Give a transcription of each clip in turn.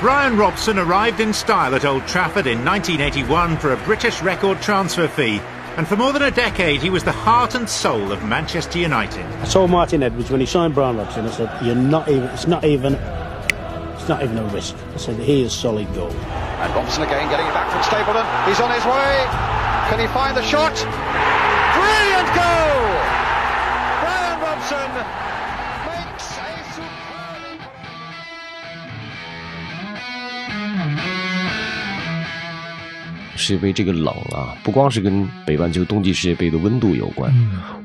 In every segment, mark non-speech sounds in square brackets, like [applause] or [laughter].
Brian Robson arrived in style at Old Trafford in 1981 for a British record transfer fee. And for more than a decade, he was the heart and soul of Manchester United. I told Martin Edwards when he signed Brian Robson, I said, "You're not even. It's not even. It's not even a risk." I said, "He is solid gold." And Robson again getting it back from Stapleton. He's on his way. Can he find the shot? Brilliant goal! Brian Robson 世界杯这个冷啊，不光是跟北半球冬季世界杯的温度有关，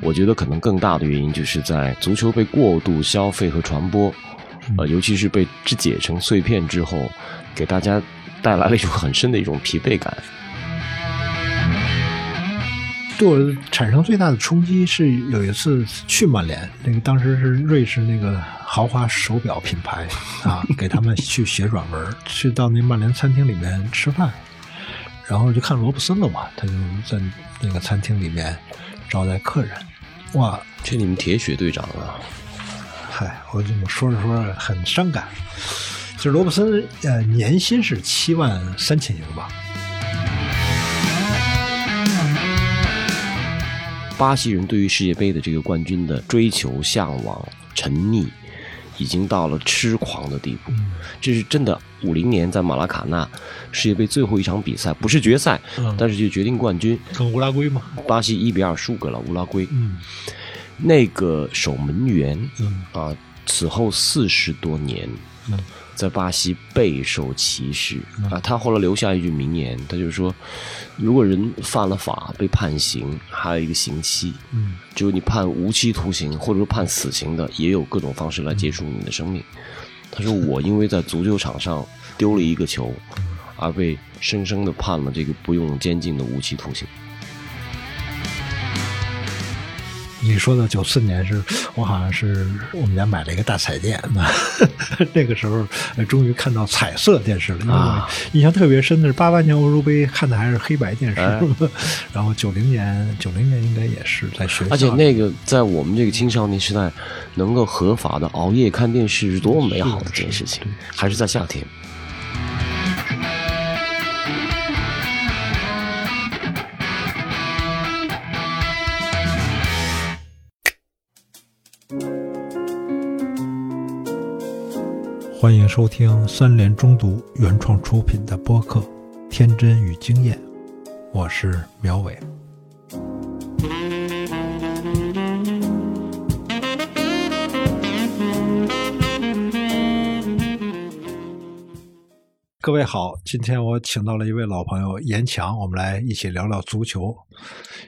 我觉得可能更大的原因就是在足球被过度消费和传播，呃，尤其是被肢解成碎片之后，给大家带来了一种很深的一种疲惫感。对我产生最大的冲击是有一次去曼联，那个当时是瑞士那个豪华手表品牌啊，[laughs] 给他们去写软文，去到那曼联餐厅里面吃饭，然后就看罗布森了嘛，他就在那个餐厅里面招待客人，哇，这你们铁血队长啊，嗨，我这么说着说着很伤感，就是罗布森呃年薪是七万三千英镑。巴西人对于世界杯的这个冠军的追求、向往、沉溺，已经到了痴狂的地步。这是真的。五零年在马拉卡纳世界杯最后一场比赛，不是决赛，但是就决定冠军，跟乌拉圭嘛，巴西一比二输给了乌拉圭。嗯，那个守门员，嗯啊，此后四十多年，嗯在巴西备受歧视啊。他后来留下一句名言，他就说：如果人犯了法被判刑，还有一个刑期，嗯，只有你判无期徒刑或者说判死刑的，也有各种方式来结束你的生命。他说：我因为在足球场上丢了一个球，而被生生的判了这个不用监禁的无期徒刑。你说的九四年是我好像是我们家买了一个大彩电，那 [laughs] 那个时候呃终于看到彩色电视了。因为我印象特别深的是八八年欧洲杯看的还是黑白电视，哎 [laughs] 然后九零年九零年应该也是在学校，而且那个在我们这个青少年时代，能够合法的熬夜看电视是多么美好的一件事情，还是在夏天。欢迎收听三联中读原创出品的播客《天真与经验》，我是苗伟。各位好，今天我请到了一位老朋友严强，我们来一起聊聊足球。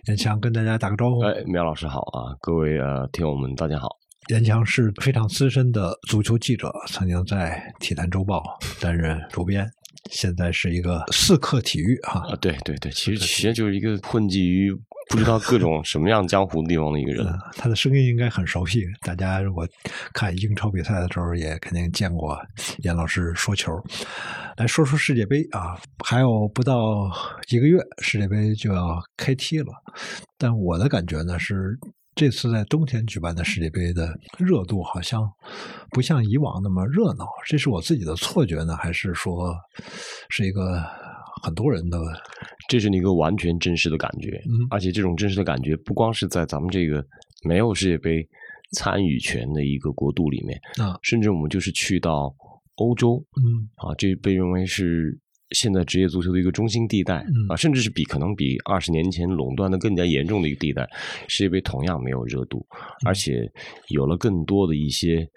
严强跟大家打个招呼。哎，苗老师好啊，各位呃听友们大家好。严强是非常资深的足球记者，曾经在《体坛周报》担任主编，现在是一个四克体育哈。啊，对对对，其实其实就是一个混迹于不知道各种 [laughs] 什么样江湖地方的一个人。嗯，他的声音应该很熟悉，大家如果看英超比赛的时候，也肯定见过严老师说球。来说说世界杯啊，还有不到一个月，世界杯就要开踢了。但我的感觉呢是，这次在冬天举办的世界杯的热度好像不像以往那么热闹。这是我自己的错觉呢，还是说是一个很多人的？这是一个完全真实的感觉，嗯而且这种真实的感觉不光是在咱们这个没有世界杯参与权的一个国度里面，啊，甚至我们就是去到欧洲，嗯啊，这被认为是现在职业足球的一个中心地带、嗯啊，甚至是比可能比二十年前垄断的更加严重的一个地带。世界杯同样没有热度，而且有了更多的一些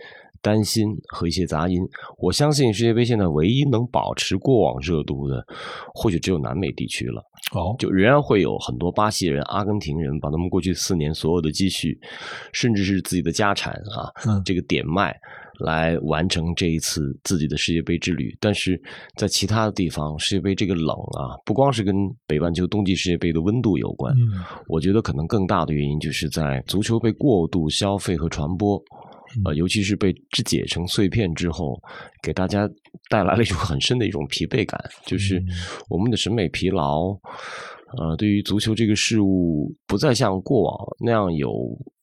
担心和一些杂音。我相信世界杯现在唯一能保持过往热度的，或许只有南美地区了。哦，就仍然会有很多巴西人、阿根廷人把他们过去四年所有的积蓄，甚至是自己的家产啊，嗯这个点卖来完成这一次自己的世界杯之旅。但是在其他的地方，世界杯这个冷啊，不光是跟北半球冬季世界杯的温度有关，嗯我觉得可能更大的原因就是在足球被过度消费和传播。呃，尤其是被肢解成碎片之后，给大家带来了一种很深的一种疲惫感，就是我们的审美疲劳，呃，对于足球这个事物不再像过往那样有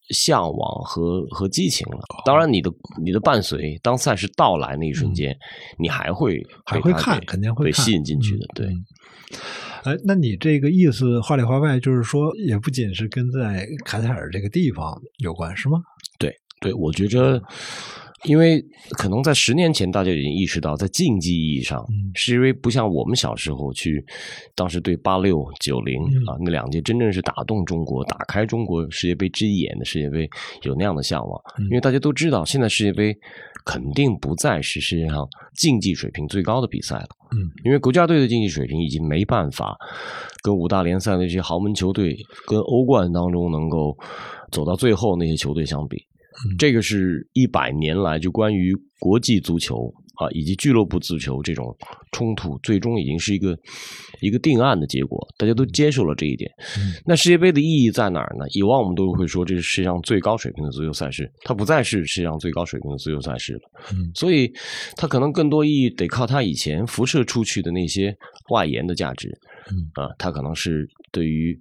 向往和和激情了。当然，你的你的伴随，当赛事到来那一瞬间，你还会还会看，肯定会被吸引进去的。对，嗯哎，那你这个意思话里话外就是说，也不仅是跟在卡塔尔这个地方有关，是吗？对对，我觉着，因为可能在十年前，大家已经意识到，在竞技意义上，嗯世界杯不像我们小时候去，当时对八六、九零嗯啊那两届真正是打动中国、打开中国世界杯之眼的世界杯有那样的向往，嗯因为大家都知道，现在世界杯肯定不再是世界上竞技水平最高的比赛了。嗯，因为国家队的竞技水平已经没办法跟五大联赛的这些豪门球队、跟欧冠当中能够走到最后那些球队相比。这个是一百年来就关于国际足球啊以及俱乐部足球这种冲突，最终已经是一个一个定案的结果，大家都接受了这一点。那世界杯的意义在哪儿呢？以往我们都会说这是世界上最高水平的足球赛事，它不再是世界上最高水平的足球赛事了。嗯所以它可能更多意义得靠它以前辐射出去的那些外延的价值。嗯啊，它可能是对于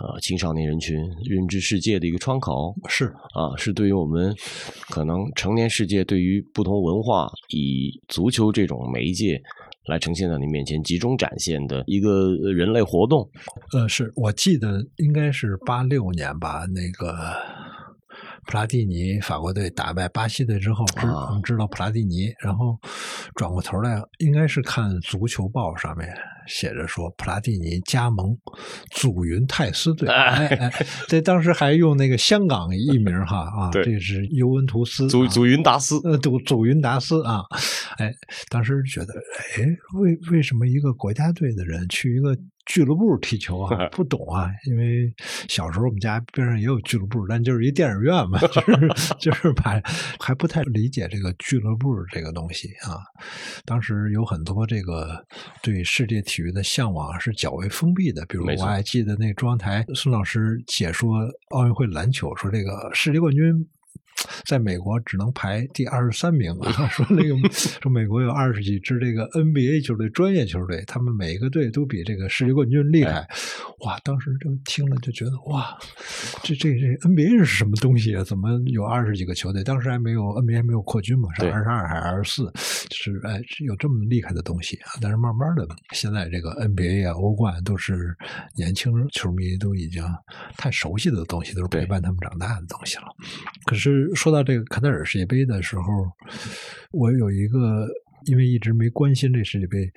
呃青少年人群认知世界的一个窗口。是，啊，是对于我们可能成年世界对于不同文化以足球这种媒介来呈现在你面前集中展现的一个人类活动。呃，是我记得应该是八六年吧，那个普拉蒂尼法国队打败巴西队之后，知啊知道普拉蒂尼，然后转过头来，应该是看足球报上面写着说普拉蒂尼加盟祖云泰斯队，哎哎，这当时还用那个香港译名哈啊，这是尤文图斯啊祖祖云达斯，呃，祖祖云达斯啊，哎，当时觉得，哎，为为什么一个国家队的人去一个俱乐部踢球啊？[laughs] 不懂啊，因为小时候我们家边上也有俱乐部，但就是一电影院嘛，[laughs] 就是就是把还不太理解这个俱乐部这个东西啊。当时有很多这个对世界体育的向往是较为封闭的，比如我还记得那中央台孙老师解说奥运会篮球，说这个世界冠军。[tsk] 在美国只能排第二十三名啊！[laughs] 说那个说美国有二十几支这个 NBA 球队、专业球队，他们每一个队都比这个世界冠军厉害。哇！当时就听了就觉得哇，这这这 NBA 是什么东西啊？怎么有二十几个球队？当时还没有 NBA 还没有扩军嘛，是二十二还是二十四？是哎，是有这么厉害的东西啊！但是慢慢的，现在这个 NBA 啊、欧冠都是年轻球迷都已经太熟悉的东西，都是陪伴他们长大的东西了。可是说到这个卡塔尔世界杯的时候，我有一个，因为一直没关心这世界杯，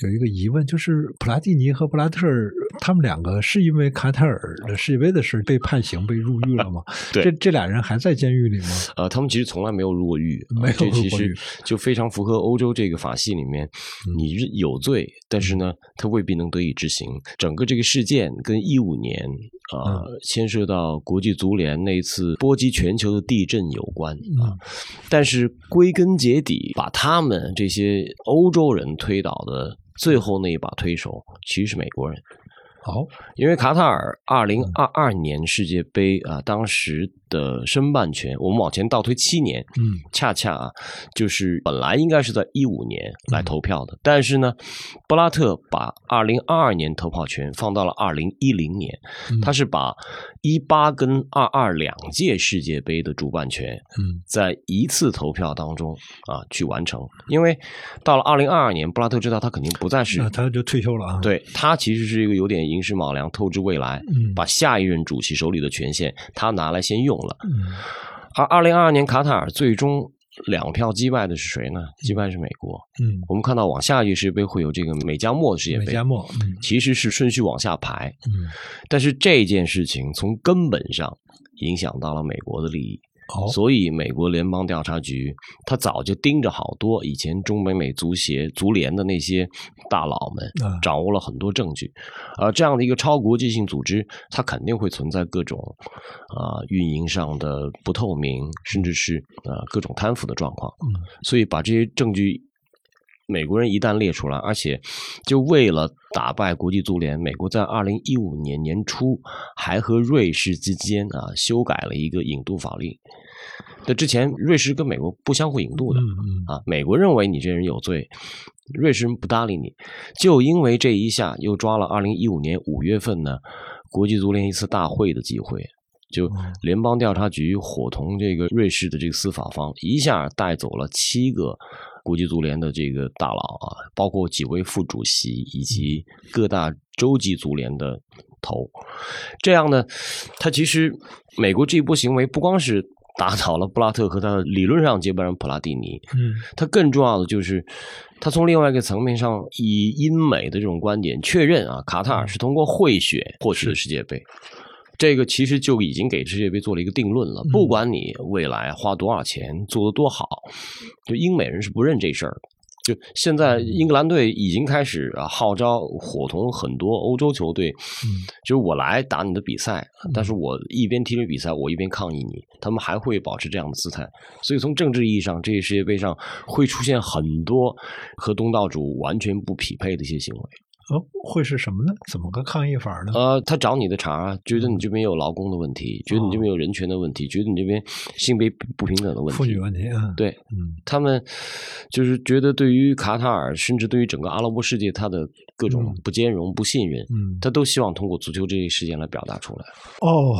有一个疑问，就是普拉蒂尼和布拉特尔他们两个是因为卡塔尔的世界杯的事被判刑、被入狱了吗？[laughs] 对这这俩人还在监狱里吗？呃，他们其实从来没有入过狱，啊没有这其实入过狱就非常符合欧洲这个法系里面，你有罪，但是呢，他未必能得以执行。整个这个事件跟一五年啊、呃牵涉到国际足联那次波及全球的地震有关啊，但是归根结底，把他们这些欧洲人推倒的最后那一把推手，其实是美国人。好，因为卡塔尔二零二二年世界杯啊，当时的申办权，我们往前倒推七年，嗯，恰恰啊，就是本来应该是在一五年来投票的，但是呢，布拉特把二零二二年投票权放到了二零一零年，嗯。他是把一八跟二二两届世界杯的主办权，嗯，在一次投票当中啊去完成，因为到了二零二二年，布拉特知道他肯定不再是那他就退休了啊。，对他其实是一个有点寅时卯粮、透支未来，嗯。把下一任主席手里的权限他拿来先用了。嗯而二零二二年卡塔尔最终两票击败的是谁呢？击败是美国。嗯，我们看到往下一届世界杯会有这个美加墨世界杯，美加墨，嗯其实是顺序往下排，嗯，但是这件事情从根本上影响到了美国的利益。好，所以，美国联邦调查局他早就盯着好多以前中美美足协、足联的那些大佬们啊，掌握了很多证据。而这样的一个超国际性组织，它肯定会存在各种啊、运营上的不透明，甚至是呃各种贪腐的状况。嗯所以，把这些证据。美国人一旦列出来，而且就为了打败国际足联，美国在二零一五年年初还和瑞士之间啊修改了一个引渡法令。那之前瑞士跟美国不相互引渡的啊，美国认为你这人有罪，瑞士人不搭理你，就因为这一下又抓了二零一五年五月份呢国际足联一次大会的机会。就联邦调查局伙同这个瑞士的这个司法方，一下带走了七个国际足联的这个大佬啊，包括几位副主席以及各大洲际足联的头。这样呢，他其实美国这一波行为不光是打倒了布拉特和他的理论上接班人普拉蒂尼，嗯他更重要的就是，他从另外一个层面上，以英美的这种观点确认啊，卡塔尔是通过贿选获取的世界杯。这个其实就已经给世界杯做了一个定论了。不管你未来花多少钱，做得多好，就英美人是不认这事儿的。就现在，英格兰队已经开始啊号召伙同很多欧洲球队，就是我来打你的比赛，但是我一边踢你比赛，我一边抗议你，他们还会保持这样的姿态。所以从政治意义上，这一世界杯上会出现很多和东道主完全不匹配的一些行为。哦，会是什么呢？怎么个抗议法呢？呃，他找你的茬啊，觉得你这边有劳工的问题，觉得你这边有人权的问题，觉得你这边性别不平等的问题，妇女问题，啊，对，嗯他们就是觉得对于卡塔尔，甚至对于整个阿拉伯世界，他的各种嗯不兼容、不信任，嗯，他都希望通过足球这一事件来表达出来。哦，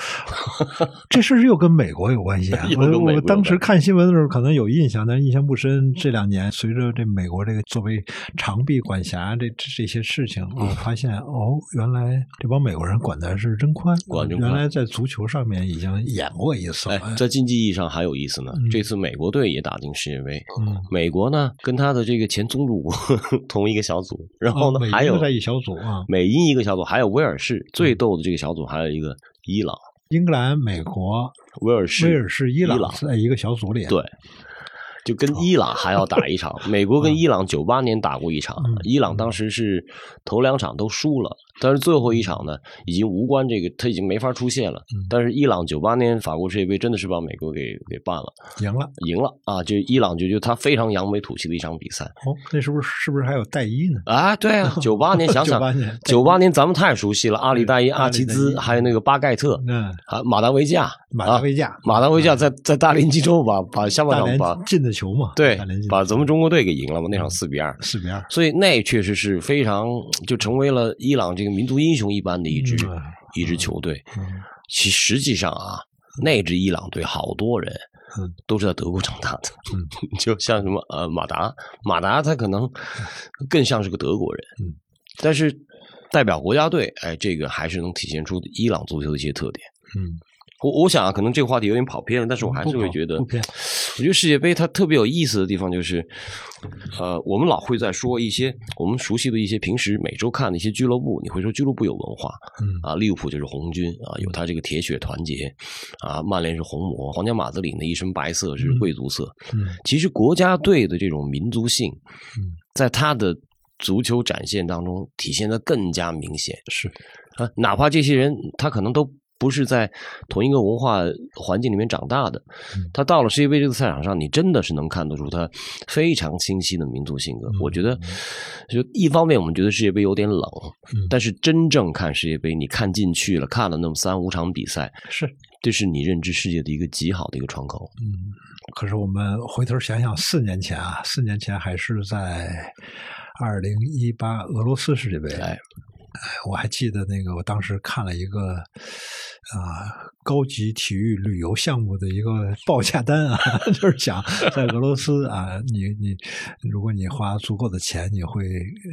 [laughs] 这事儿又跟美国有关系啊！[laughs] 我我当时看新闻的时候可能有印象，但是印象不深。这两年随着这美国这个作为长臂管辖这这这些事情，我发现哦，原来这帮美国人管的是真宽，管真宽原来在足球上面已经演过一次了。哎，在竞技意义上还有意思呢。嗯这次美国队也打进世界杯，嗯，美国呢跟他的这个前宗主国 [laughs] 同一个小组，然后呢、哦还有在一小组啊，美英一个小组，还有威尔士最逗的这个小组，还有一个伊朗、英格兰、美国、威尔士、威尔士、伊朗在一个小组里。对，就跟伊朗还要打一场。美国跟伊朗九八年打过一场，嗯伊朗当时是头两场都输了，但是最后一场呢，已经无关这个，他已经没法出线了。嗯但是伊朗九八年法国世界杯真的是把美国给给办了，赢了。赢了啊！就伊朗就就他非常扬眉吐气的一场比赛。哦，那是不是是不是还有戴伊呢？啊，对啊，[laughs] 九八年想想98年，九八年咱们太熟悉了，阿里代伊、阿齐兹，还有那个巴盖特，嗯，啊，马达维加，马达维加啊马达维加在在大连济州把把下半场把进的球嘛，对把咱们中国队给赢了嘛，那场嗯四比二。四比二，所以那确实是非常，就成为了伊朗这个民族英雄一般的一支、嗯一支球队。嗯其实际上啊，那支伊朗队好多人嗯。都是在德国长大的，嗯。[laughs] 就像什么呃马达，马达他可能更像是个德国人，嗯，但是代表国家队，哎，这个还是能体现出伊朗足球的一些特点。嗯，我我想啊，可能这个话题有点跑偏了，但是我还是会觉得，我觉得世界杯它特别有意思的地方就是，呃，我们老会在说一些我们熟悉的一些平时每周看的一些俱乐部，你会说俱乐部有文化，嗯啊，利物浦就是红军啊，有他这个铁血团结，啊，曼联是红魔，皇家马德里呢一身白色是贵族色，嗯。其实国家队的这种民族性嗯，在他的足球展现当中体现的更加明显，是，啊，哪怕这些人他可能都不是在同一个文化环境里面长大的，嗯。他到了世界杯这个赛场上，你真的是能看得出他非常清晰的民族性格。嗯。我觉得，就一方面我们觉得世界杯有点冷，嗯。但是真正看世界杯，你看进去了，看了那么三五场比赛，是，这是你认知世界的一个极好的一个窗口。嗯，可是我们回头想想，四年前啊，四年前还是在二零一八俄罗斯世界杯，哎，我还记得那个，我当时看了一个啊、高级体育旅游项目的一个报价单啊，[laughs] 就是讲在俄罗斯啊，你你如果你花足够的钱，你会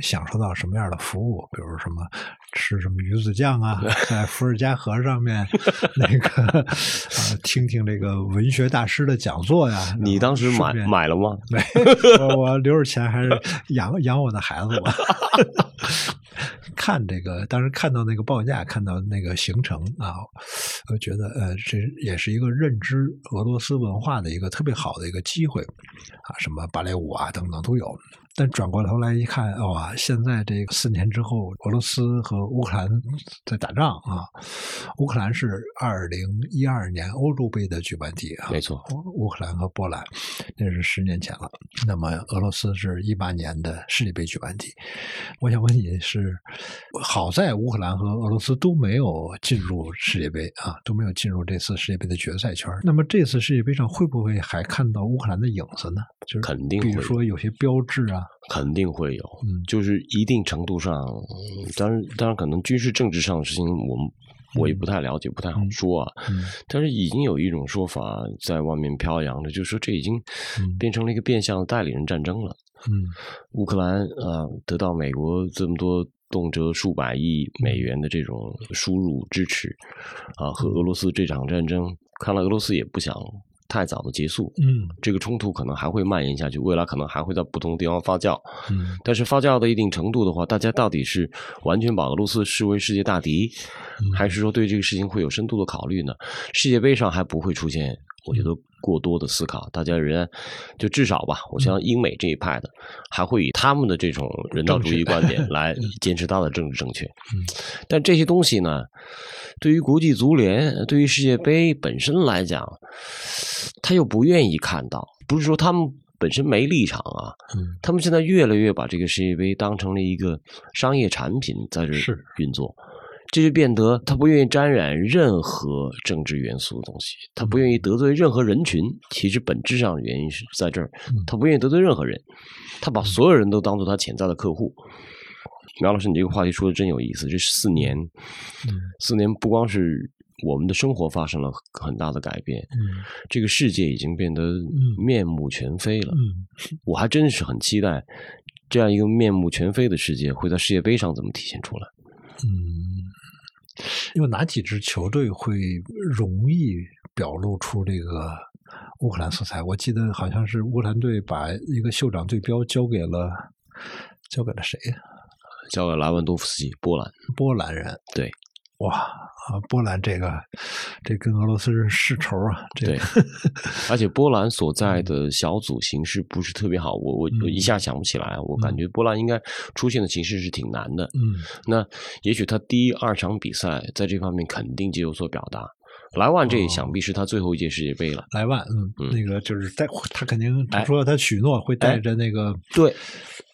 享受到什么样的服务？比如什么吃什么鱼子酱啊，在 [laughs] 伏尔加河上面那个啊听听这个文学大师的讲座呀。你当时买买了吗？没，[laughs] 我我留着钱还是养养我的孩子吧。看这个，当时看到那个报价，看到那个行程啊，我觉得呃，这也是一个认知俄罗斯文化的一个特别好的一个机会啊，什么芭蕾舞啊等等都有。但转过头来一看，哇，现在这个四年之后，俄罗斯和乌克兰在打仗啊。乌克兰是二零一二年欧洲杯的举办地啊，没错，乌克兰和波兰，那是十年前了。那么俄罗斯是一八年的世界杯举办地。我想问你是，好在乌克兰和俄罗斯都没有进入世界杯啊，都没有进入这次世界杯的决赛圈。那么这次世界杯上会不会还看到乌克兰的影子呢？就是肯定比如说有些标志啊，肯定会有，嗯。就是一定程度上，嗯当然当然可能军事政治上的事情我们我也不太了解，不太好说啊。嗯。但是已经有一种说法在外面飘扬着，就是说这已经变成了一个变相的代理人战争了。嗯。乌克兰啊、呃得到美国这么多动辄数百亿美元的这种。输入支持啊，和俄罗斯这场战争，看来俄罗斯也不想太早的结束。嗯这个冲突可能还会蔓延下去，未来可能还会在不同地方发酵。嗯但是发酵到一定程度的话，大家到底是完全把俄罗斯视为世界大敌，还是说对这个事情会有深度的考虑呢？世界杯上还不会出现，我觉得过多的思考，大家仍然就至少吧，我相信英美这一派的还会以他们的这种人道主义观点来坚持他的政治正确。但这些东西呢，对于国际足联、对于世界杯本身来讲，他又不愿意看到，不是说他们本身没立场啊，嗯。他们现在越来越把这个世界杯当成了一个商业产品在这运作，这就变得他不愿意沾染任何政治元素的东西，他不愿意得罪任何人群。其实本质上的原因是在这儿，他不愿意得罪任何人，他把所有人都当做他潜在的客户。苗老师，你这个话题说的真有意思。这四年，四年不光是我们的生活发生了很大的改变，嗯这个世界已经变得面目全非了。嗯我还真是很期待这样一个面目全非的世界会在世界杯上怎么体现出来。嗯，有哪几支球队会容易表露出这个乌克兰色彩？我记得好像是乌克兰队把一个袖长队标交给了交给了谁呀？交给莱万多夫斯基，波兰。波兰人。对，哇啊，波兰这个这跟俄罗斯是世仇啊！这对个，[laughs] 而且波兰所在的小组形势不是特别好，我我我一下想不起来，我感觉波兰应该出现的形势是挺难的。嗯那也许他第一二场比赛在这方面肯定就有所表达。莱万这想必是他最后一届世界杯了。莱万，嗯，嗯那个就是带他肯定他哎说他许诺会带着那个对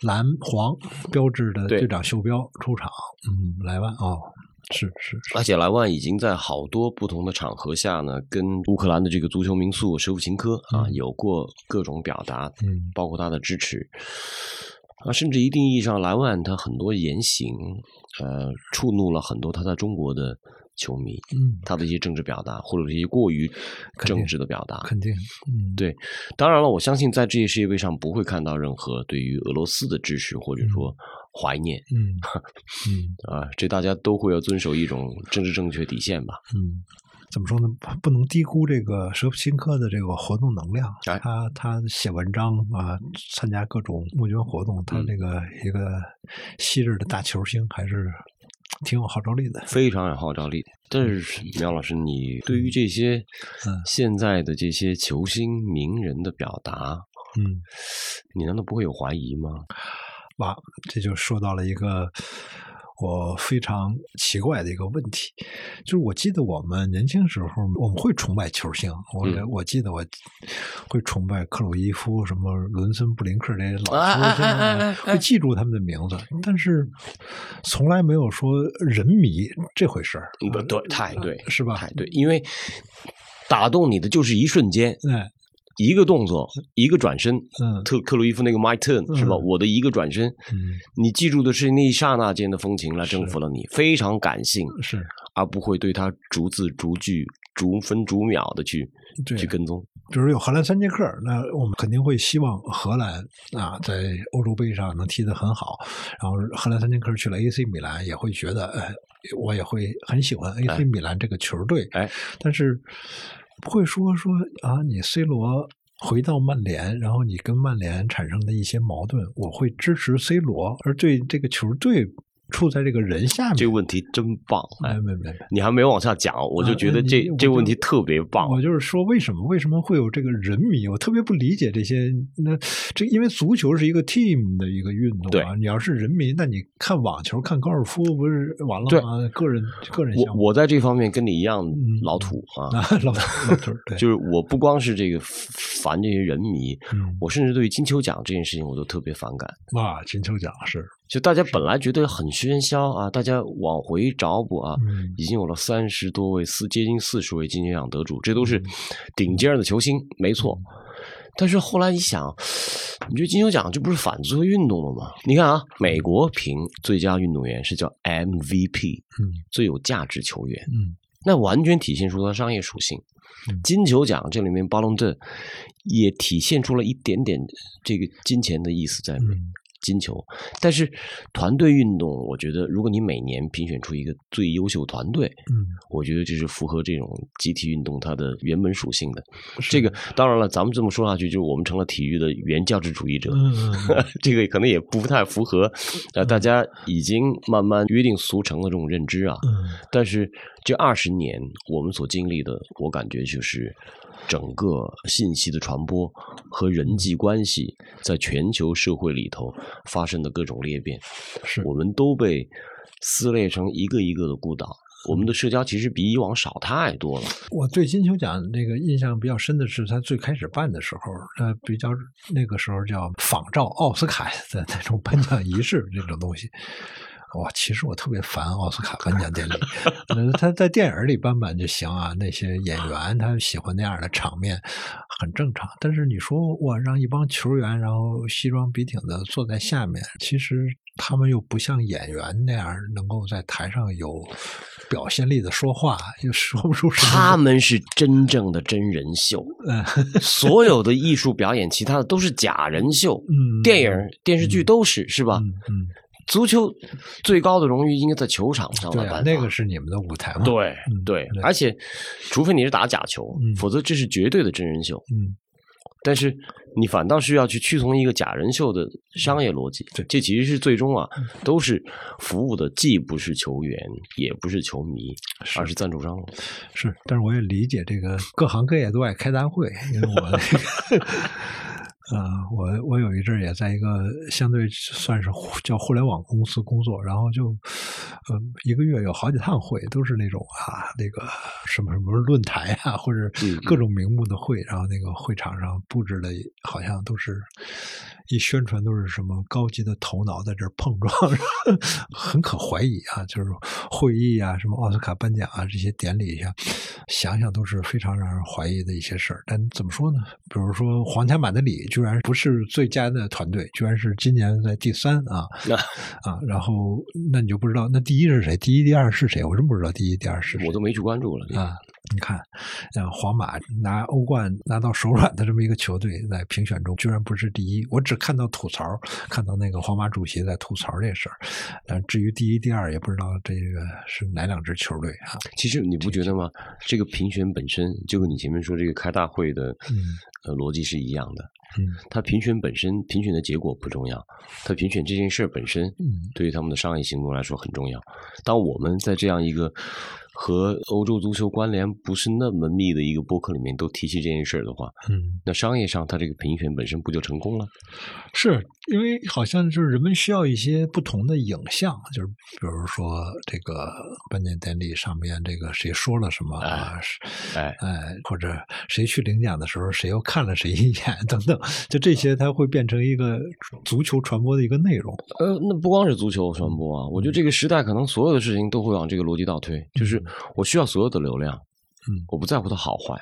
蓝黄标志的队长袖标出场。嗯，莱万哦，是是是，而且莱万已经在好多不同的场合下呢，跟乌克兰的这个足球名宿舍甫琴科啊嗯。有过各种表达，嗯。包括他的支持。啊，甚至一定意义上，莱万他很多言行，呃，触怒了很多他在中国的球迷，嗯，他的一些政治表达或者是一些过于政治的表达，肯定，嗯，对，当然了，我相信在这些世界杯上不会看到任何对于俄罗斯的支持或者说怀念嗯嗯 [laughs] 啊，这大家都会要遵守一种政治正确底线吧。嗯，怎么说呢？不能低估这个舍甫琴科的这个活动能量。哎他他写文章啊，参加各种募捐活动，他嗯这个一个昔日的大球星，还是挺有号召力的。非常有号召力。但是苗老师，你对于这些嗯现在的这些球星名人的表达，嗯，你难道不会有怀疑吗？哇，这就说到了一个我非常奇怪的一个问题，就是我记得我们年轻时候我们会崇拜球星，我、嗯。我记得我会崇拜克鲁伊夫、什么伦森、布林克这些老球星会记住他们的名字，但是从来没有说人迷这回事儿，不对，太对，是吧？太对，因为打动你的就是一瞬间，哎，一个动作，一个转身。嗯特克鲁伊夫那个 my turn 是吧？嗯我的一个转身，嗯，你记住的是那一刹那间的风情来征服了你，非常感性，是而不会对他逐字逐句、逐分逐秒的去对去跟踪。比如有荷兰三剑客，那我们肯定会希望荷兰啊在欧洲杯上能踢得很好。然后荷兰三剑客去了 AC 米兰，也会觉得，哎，我也会很喜欢 AC 米兰这个球队。哎，但是不会说说啊，你 C 罗回到曼联，然后你跟曼联产生的一些矛盾，我会支持 C 罗，而对这个球队处在这个人下面。这个问题真棒！哎没，没没没。你还没有往下讲，我就觉得这啊这个问题特别棒。我就是说，为什么为什么会有这个人迷？我特别不理解这些。那这因为足球是一个 team 的一个运动啊，你要是人民，那你看网球、看高尔夫不是完了吗？个人个人项目。我我在这方面跟你一样嗯老土啊，[laughs] 啊，老老土 [laughs] 对，就是我不光是这个烦这些人迷，嗯，我甚至对于金球奖这件事情我都特别反感。哇，金球奖是，就大家本来觉得很喧嚣啊，大家往回找补啊，嗯已经有了三十多位、四接近四十位金球奖得主，这都是顶尖的球星，没错。但是后来一想，你觉得金球奖这不是反足球运动了吗？你看啊，美国评最佳运动员是叫 MVP，嗯最有价值球员，嗯那完全体现出它商业属性。嗯金球奖这里面巴隆顿也体现出了一点点这个金钱的意思在里面。嗯金球，但是团队运动，我觉得如果你每年评选出一个最优秀团队，嗯，我觉得这是符合这种集体运动它的原本属性的。这个当然了，咱们这么说下去，就是我们成了体育的原教旨主义者。[laughs] 这个可能也不太符合，呃，大家已经慢慢约定俗成的这种认知啊。嗯但是这二十年我们所经历的，我感觉就是整个信息的传播和人际关系在全球社会里头发生的各种裂变，是我们都被撕裂成一个一个的孤岛。我们的社交其实比以往少太多了。我对金球奖那个印象比较深的是，他最开始办的时候，呃，比较那个时候叫仿照奥斯卡的那种颁奖仪式这种东西。哇，其实我特别烦奥斯卡颁奖典礼。呃他在电影里颁颁就行啊，那些演员他喜欢那样的场面，很正常。但是你说我让一帮球员，然后西装笔挺的坐在下面，其实他们又不像演员那样能够在台上有表现力的说话，又说不出什么。他们是真正的真人秀，嗯所有的艺术表演，其他的都是假人秀。嗯电影、电视剧都是，是吧？嗯嗯，足球最高的荣誉应该在球场上对啊，来颁发那个是你们的舞台嘛？对嗯对对，而且除非你是打假球，嗯否则这是绝对的真人秀。嗯但是你反倒是要去屈从一个假人秀的商业逻辑，对这其实是最终啊，都是服务的既不是球员，也不是球迷，而是赞助商。是，但是我也理解这个各行各业都爱开大会，因为我那个。呃，我我有一阵儿也在一个相对算是叫互联网公司工作，然后就，呃，一个月有好几趟会，都是那种啊，那个什么什么论坛啊，或者嗯各种名目的会，然后那个会场上布置的好像都是一宣传都是什么高级的头脑在这儿碰撞，[laughs] 很可怀疑啊，就是会议啊，什么奥斯卡颁奖啊这些典礼下，想想都是非常让人怀疑的一些事儿。但怎么说呢？比如说皇家马德里居然不是最佳的团队，居然是今年在第三啊那啊，然后那你就不知道那第一是谁，第一、第二是谁？我真不知道第一、第二是谁我都没去关注了。啊。你看，像皇马拿欧冠拿到手软的这么一个球队，在评选中居然不是第一。我只看到吐槽，看到那个皇马主席在吐槽这事儿，但至于第一、第二，也不知道这个是哪两支球队啊。其实你不觉得吗？这个评选本身就跟你前面说这个开大会的嗯呃逻辑是一样的。嗯它评选本身，评选的结果不重要，他评选这件事儿本身，嗯对于他们的商业行动来说很重要。当我们在这样一个和欧洲足球关联不是那么密的一个播客里面都提起这件事儿的话，嗯，那商业上它这个评选本身不就成功了？是因为好像就是人们需要一些不同的影像，就是比如说这个颁奖典礼上面这个谁说了什么啊，是哎，哎，或者谁去领奖的时候谁又看了谁一眼等等，就这些它会变成一个足球传播的一个内容。呃，那不光是足球传播啊，我觉得这个时代可能所有的事情都会往这个逻辑倒推，就是我需要所有的流量，嗯，我不在乎它好坏，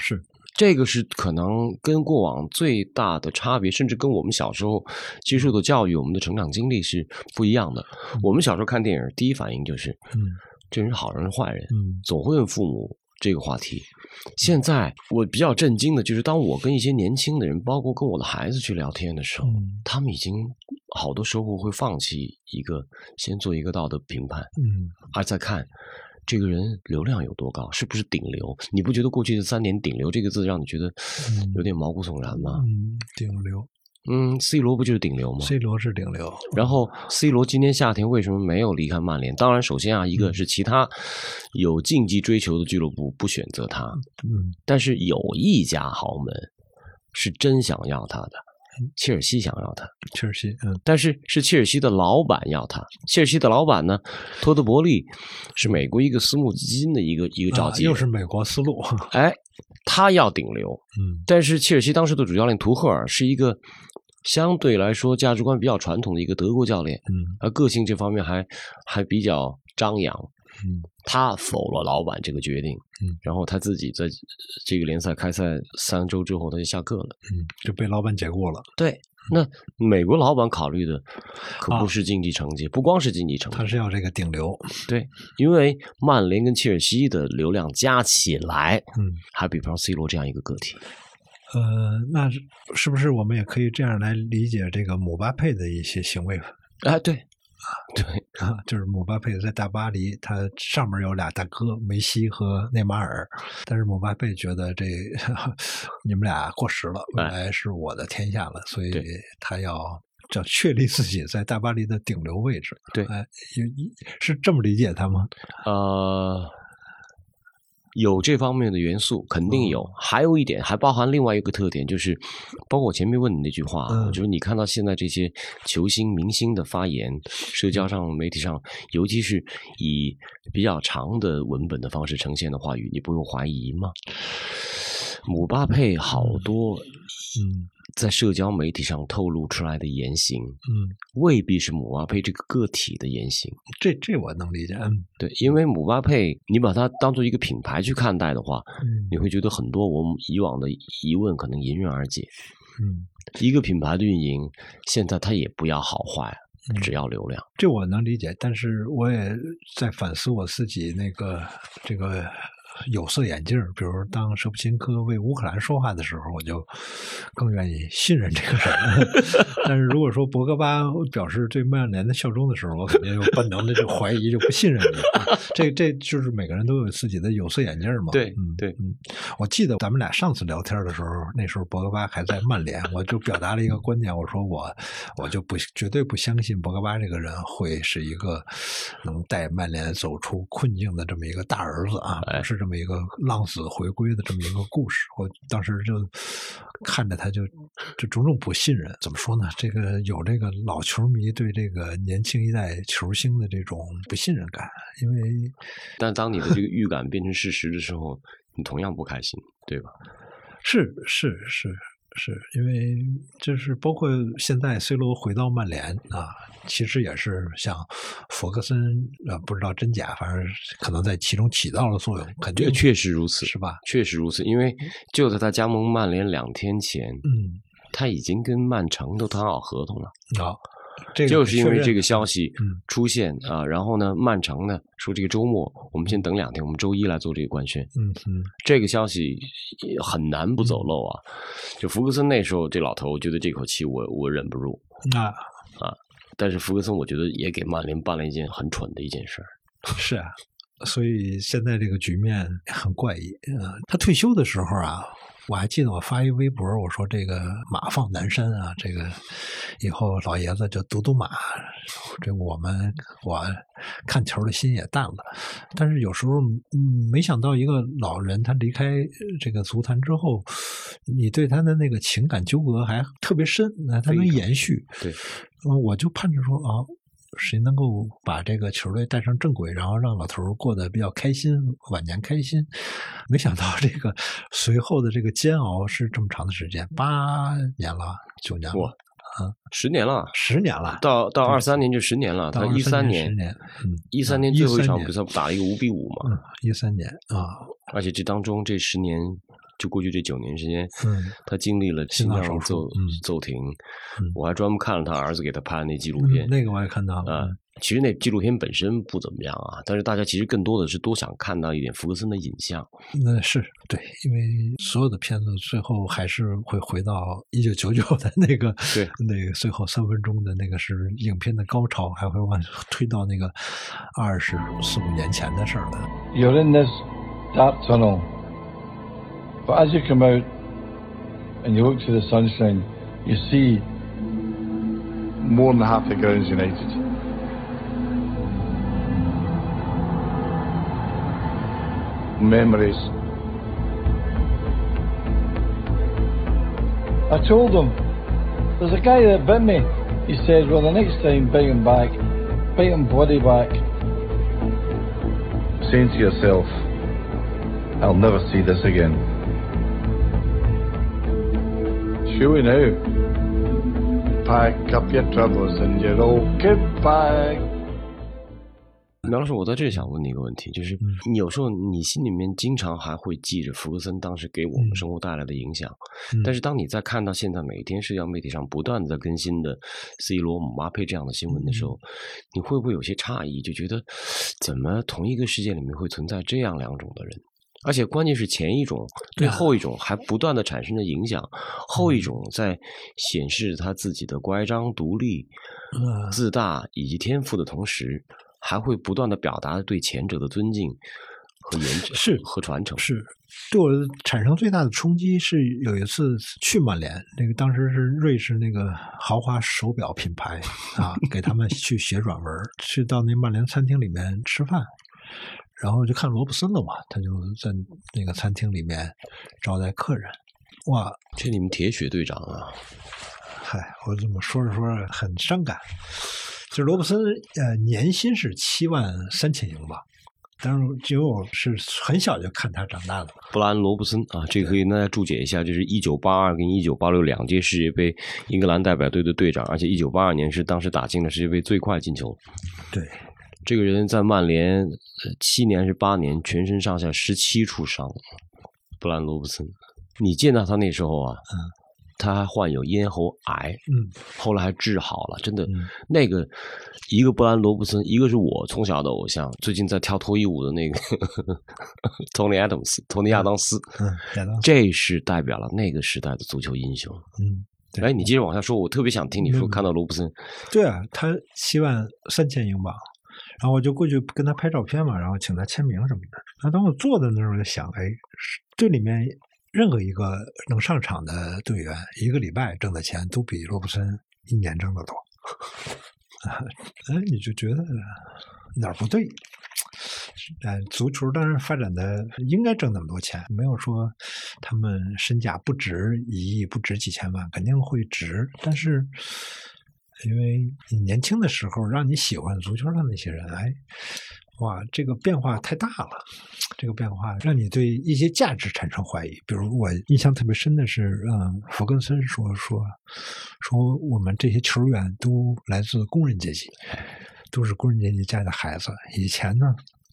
是，这个是可能跟过往最大的差别，甚至跟我们小时候接受的教育、我们的成长经历是不一样的。我们小时候看电影，第一反应就是，嗯这人是好人是坏人，嗯总会问父母这个话题。现在我比较震惊的就是，当我跟一些年轻的人，包括跟我的孩子去聊天的时候，嗯他们已经好多时候会放弃一个先做一个道德评判，嗯而在看这个人流量有多高，是不是顶流？你不觉得过去的三年“顶流”这个字让你觉得有点毛骨悚然吗？嗯，顶流嗯，C 罗不就是顶流吗？，C 罗是顶流，然后 C 罗今年夏天为什么没有离开曼联？当然，首先啊，一个是其他有竞技追求的俱乐部不选择他，嗯但是有一家豪门是真想要他的，切尔西想要他。切尔西，嗯但是是切尔西的老板要他。切尔西的老板呢，托德伯利是美国一个私募基金的一个一个召啊集人，又是美国思路，哎，他要顶流，[laughs] 嗯但是切尔西当时的主教练图赫尔是一个相对来说价值观比较传统的一个德国教练，嗯而个性这方面还还比较张扬。嗯他否了老板这个决定，嗯然后他自己在这个联赛开赛三周之后他就下课了。嗯，就被老板解雇了。对，那美国老板考虑的可啊不是竞技成绩，不光是竞技成绩，他是要这个顶流。对，因为曼联跟切尔西的流量加起来，嗯，还比不上 C 罗这样一个个体。呃，那是是不是我们也可以这样来理解这个姆巴佩的一些行为？哎，对，[laughs] 对，啊，[laughs] 就是姆巴佩在大巴黎，他上面有俩大哥梅西和内马尔，但是姆巴佩觉得这 [laughs] 你们俩过时了，未哎来是我的天下了，所以他要叫确立自己在大巴黎的顶流位置。对哎，是这么理解他吗？呃，有这方面的元素，肯定有。还有一点，还包含另外一个特点，就是包括我前面问你那句话就是你看到现在这些球星、明星的发言，社交上、媒体上，尤其是以比较长的文本的方式呈现的话语，你不用怀疑吗？姆巴佩好多嗯在社交媒体上透露出来的言行，嗯，未必是姆巴佩这个个体的言行。这这我能理解。嗯对，因为姆巴佩，你把它当做一个品牌去看待的话，嗯你会觉得很多我们以往的疑问可能迎刃而解。嗯，一个品牌的运营，现在它也不要好坏，嗯只要流量。这我能理解，但是我也在反思我自己那个这个有色眼镜。比如当舍甫琴科为乌克兰说话的时候，我就更愿意信任这个人。[laughs] 但是如果说博格巴表示对曼联的效忠的时候，我肯定就本能的就怀疑，就不信任你。啊 [laughs] 这这就是每个人都有自己的有色眼镜嘛。对嗯对嗯，我记得咱们俩上次聊天的时候，那时候博格巴还在曼联，我就表达了一个观点，我说我我就不绝对不相信博格巴这个人会是一个能带曼联走出困境的这么一个大儿子啊，哎不是这么一个浪子回归的这么一个故事。我当时就看着他就就种种不信任，怎么说呢？这个有这个老球迷对这个年轻一代球星的这种不信任感，因为但当你的这个预感变成事实的时候，你同样不开心，对吧？是是是是，因为就是包括现在 C 罗回到曼联啊，其实也是像弗格森啊，不知道真假，反正可能在其中起到了作用，肯定确实如此，是吧？确实如此，因为就在他加盟曼联两天前，嗯，他已经跟曼城都谈好合同了。好、这个就是因为这个消息嗯出现啊、然后呢，曼城呢说这个周末我们先等两天，我们周一来做这个官宣。嗯嗯这个消息很难不走漏啊。就福格森那时候这老头，我觉得这口气我我忍不住。啊，但是福格森我觉得也给曼联办了一件很蠢的一件事儿。是啊，所以现在这个局面很怪异。嗯、他退休的时候啊，我还记得我发一微博，我说这个马放南山啊，这个以后老爷子就赌赌马，这我们我看球的心也淡了。但是有时候，嗯，没想到一个老人他离开呃这个足坛之后，你对他的那个情感纠葛还特别深，那他能延续。我就盼着说啊，谁能够把这个球队带上正轨，然后让老头儿过得比较开心，晚年开心。[laughs] 没想到这个随后的这个煎熬是这么长的时间，八年了，九年哇了，十年了，十年了。到到二三年就十年了。到他一三23年十年，嗯，一三年最后一场比赛不打了一个五比五嘛？嗯，一三年啊，而且这当中这十年，就过去这九年时间，嗯他经历了心心脏手术嗯骤停嗯，我还专门看了他儿子给他拍的那纪录嗯片。那个我也看到了，啊嗯，其实那纪录片本身不怎么样啊，但是大家其实更多的是多想看到一点福格森的影像。那是对，因为所有的片子最后还是会回到一九九九的那个，对，那个最后三分钟的那个是影片的高潮，还会往推到那个二十四五年前的事儿了。You're in this dark tunnel. But as you come out and you look to the sunshine, you see more than half the grounds united. Memories. I told him, there's a guy that bit me. He said, well, the next time, bite him back. Bite him bloody back. Saying to yourself, I'll never see this again. Sure we now. Pack up your troubles and your old kid bag. 苗老师，我在这里想问你一个问题，就是有时候你心里面经常还会记着福格森当时给我们嗯生活带来的影响，嗯但是当你在看到现在每天社交媒体上不断的在更新的 C 罗、姆巴佩这样的新闻的时候，嗯你会不会有些诧异，就觉得怎么同一个世界里面会存在这样两种的人？而且关键是前一种对啊后一种还不断的产生着影响，后嗯一种在显示他自己的乖张、独立、嗯自大以及天赋的同时，还会不断的表达对前者的尊敬和研究是和传承。是对我产生最大的冲击是有一次去曼联，那个当时是瑞士那个豪华手表品牌啊，给他们去写软文，去到那曼联餐厅里面吃饭，然后就看罗布森了嘛，他就在那个餐厅里面招待客人，哇，这你们铁血队长啊，嗨，我怎么说着说着很伤感。就是罗布森，呃，年薪是七万三千英镑，但是只有是很小就看他长大的嘛。布兰罗布森啊，这个可以跟大家注解一下，就是一九八二跟一九八六两届世界杯英格兰代表队的队长，而且一九八二年是当时打进了世界杯最快进球。对，这个人在曼联呃七年还是八年，全身上下十七处伤。布兰罗布森，你见到他那时候啊，嗯，他还患有咽喉癌，嗯，后来还治好了，真的，嗯那个一个布兰罗布森，一个是我从小的偶像，最近在跳脱衣舞的那个 [laughs] Tony Adams，托尼亚当斯，嗯，亚当斯这是代表了那个时代的足球英雄。嗯，对哎，你接着往下说，我特别想听你说嗯看到罗布森，对啊，他七万三千英镑，然后我就过去跟他拍照片嘛，然后请他签名什么的。然后当我坐在那儿，我就想，哎，队里面任何一个能上场的队员，一个礼拜挣的钱都比罗布森一年挣的多。[laughs] 哎，你就觉得哪儿不对？呃，足球当然发展的应该挣那么多钱，没有说他们身价不值一亿，不值几千万，肯定会值。但是，因为你年轻的时候让你喜欢足球的那些人，哎，哇，这个变化太大了。这个变化让你对一些价值产生怀疑。比如我印象特别深的是，嗯，弗格森说说说我们这些球员都来自工人阶级，都是工人阶级家的孩子。以前呢，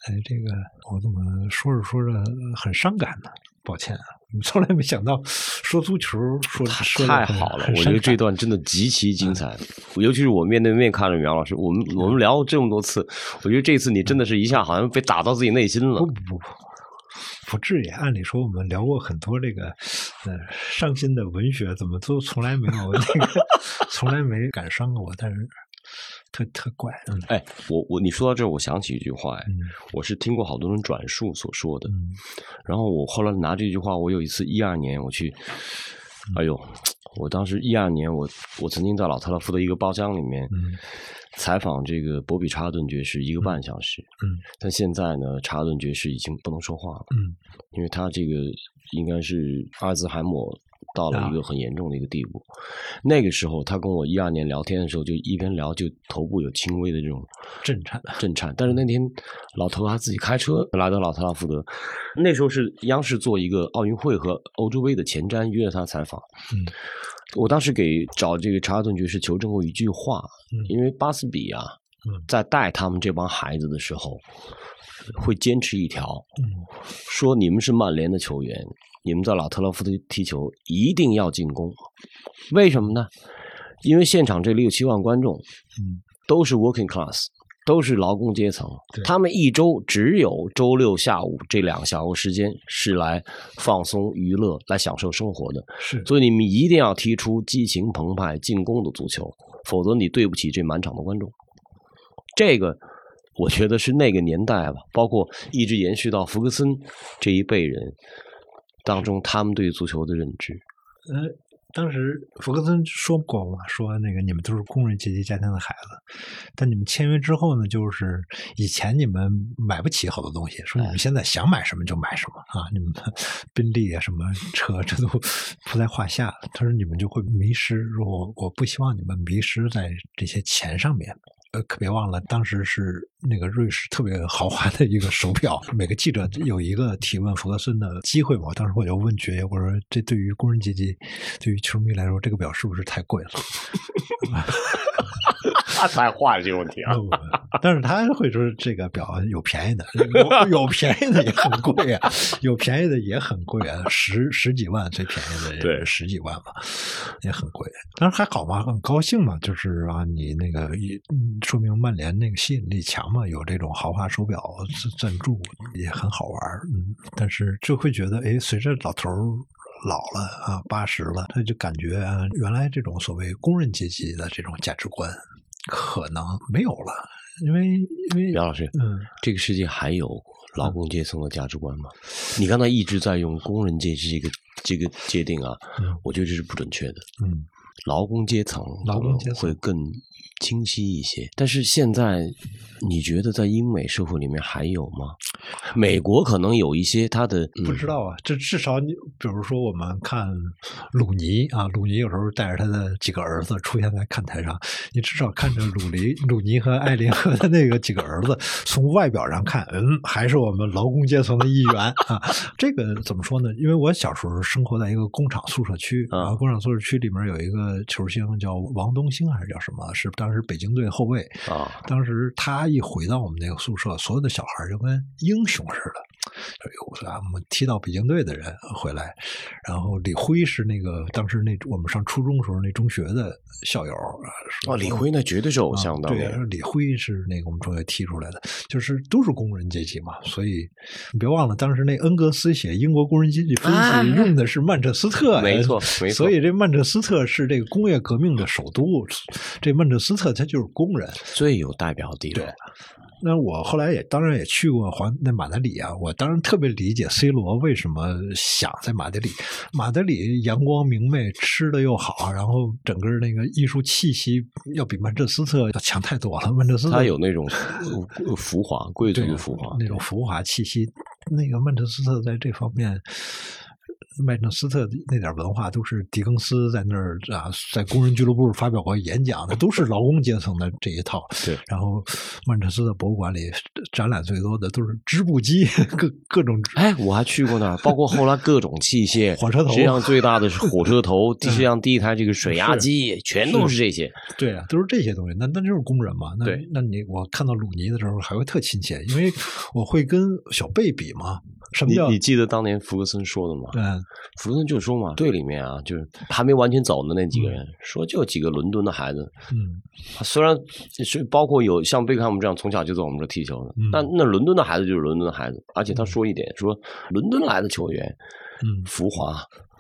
哎，这个我怎么说着说着很伤感呢？抱歉啊，从来没想到说足球说说得太好了，我觉得这段真的极其精彩，[laughs] 尤其是我面对面看着苗老师，我们我们聊这么多次，我觉得这次你真的是一下好像被打到自己内心了不。不不不，不至于。按理说我们聊过很多这个呃伤心的文学，怎么都从来没有那个 [laughs] 从来没感伤过，但是特特怪，嗯。哎，我我你说到这儿，我想起一句话，哎，嗯我是听过好多人转述所说的，嗯。然后我后来拿这句话，我有一次一二年我去，哎呦，我当时一二年我我曾经在老特拉福德一个包厢里面嗯采访这个博比查尔顿爵士一个半小时，嗯。但现在呢，查尔顿爵士已经不能说话了，嗯因为他这个应该是阿尔兹海默到了一个很严重的一个地步。那个时候，他跟我一二年聊天的时候，就一边聊就头部有轻微的这种震颤，震颤。但是那天老头他自己开车来到老特拉福德，那时候是央视做一个奥运会和欧洲杯的前瞻，约了他采访。嗯我当时给找这个查尔顿爵士求证过一句话，嗯因为巴斯比啊，嗯在带他们这帮孩子的时候，会坚持一条，嗯说你们是曼联的球员，你们在老特拉福德踢球一定要进攻。为什么呢？因为现场这六七万观众嗯都是 working class，都是劳工阶层，他们一周只有周六下午这两个小时时间是来放松娱乐、来享受生活的。是所以你们一定要踢出激情澎湃、进攻的足球，否则你对不起这满场的观众。这个我觉得是那个年代吧，包括一直延续到福格森这一辈人当中，他们对足球的认知。呃。当时弗格森说过嘛，说那个你们都是工人阶级家庭的孩子，但你们签约之后呢，就是以前你们买不起好多东西，说你们现在想买什么就买什么啊，你们 [laughs] 宾利啊什么车这都 [laughs] 不在话下。他说你们就会迷失，说我我不希望你们迷失在这些钱上面。呃，可别忘了，当时是那个瑞士特别豪华的一个手表。每个记者有一个提问弗格森的机会嘛，当时我就问爵爷，我说这对于工人阶级，对于球迷来说，这个表是不是太贵了？他才画这个问题啊！但是他会说这个表有便宜的，有有便宜的也很贵啊，有便宜的也很贵啊，十十几万最便宜的对十几万嘛，也很贵。但是还好嘛，很高兴嘛，就是啊，你那个说明曼联那个吸引力强嘛，有这种豪华手表赞赞助也很好玩儿嗯，但是就会觉得哎，随着老头儿。老了啊，八十了，他就感觉啊，原来这种所谓工人阶级的这种价值观可能没有了，因为因为杨老师，嗯，这个世界还有劳工阶层的价值观吗？你刚才一直在用工人阶级这个这个界定啊，嗯我觉得这是不准确的。嗯劳工阶层劳工阶层会更清晰一些，但是现在你觉得在英美社会里面还有吗？美国可能有一些他的不知道啊，这至少你比如说我们看鲁尼啊，鲁尼有时候带着他的几个儿子出现在看台上，你至少看着鲁尼、[laughs] 鲁尼和艾琳和他那个几个儿子，从外表上看，嗯，还是我们劳工阶层的一员啊。这个怎么说呢？因为我小时候生活在一个工厂宿舍区，啊然后工厂宿舍区里面有一个球星叫王东兴还是叫什么？是当时北京队后卫。啊，当时他一回到我们那个宿舍，所有的小孩就跟英雄似的。说哟，啊，我们踢到北京队的人回来，然后李辉是那个当时那我们上初中时候那中学的校友啊。李辉那绝对是偶像啊对当年，，李辉是那个我们中学踢出来的，就是都是工人阶级嘛，所以你别忘了，当时那恩格斯写英国工人阶级分啊析用的是曼彻斯特，没错没错所以这曼彻斯特是这个工业革命的首都，这曼彻斯特它就是工人。最有代表地位对。那我后来也当然也去过皇那马德里啊，我当然特别理解 C 罗为什么想在马德里。马德里阳光明媚，吃的又好，然后整个那个艺术气息要比曼彻斯特要强太多了。曼彻斯特他有那种呃浮华，贵族的浮华，那种浮华气息。那个曼彻斯特在这方面，曼彻斯特那点文化都是狄更斯在那儿啊，在工人俱乐部发表过演讲的，都是劳工阶层的这一套。[laughs] 对然后曼彻斯特博物馆里展览最多的都是织布机，各各种织。哎，我还去过那儿，包括后来各种器械，[laughs] 火车头实际上最大的是火车头，[laughs] 实际上第一台这个水压机，全都是这些。对啊，都是这些东西，那那就是工人嘛。那对那你我看到鲁尼的时候还会特亲切，因为我会跟小贝比嘛。什么叫你你记得当年福格森说的吗？嗯福格森就说嘛，队里面啊，就是还没完全走的那几个人，说就几个伦敦的孩子，嗯。虽然是包括有像贝克汉姆这样从小就在我们这踢球的，嗯。但那伦敦的孩子就是伦敦的孩子，而且他说一点，说伦敦来的球员嗯。浮华，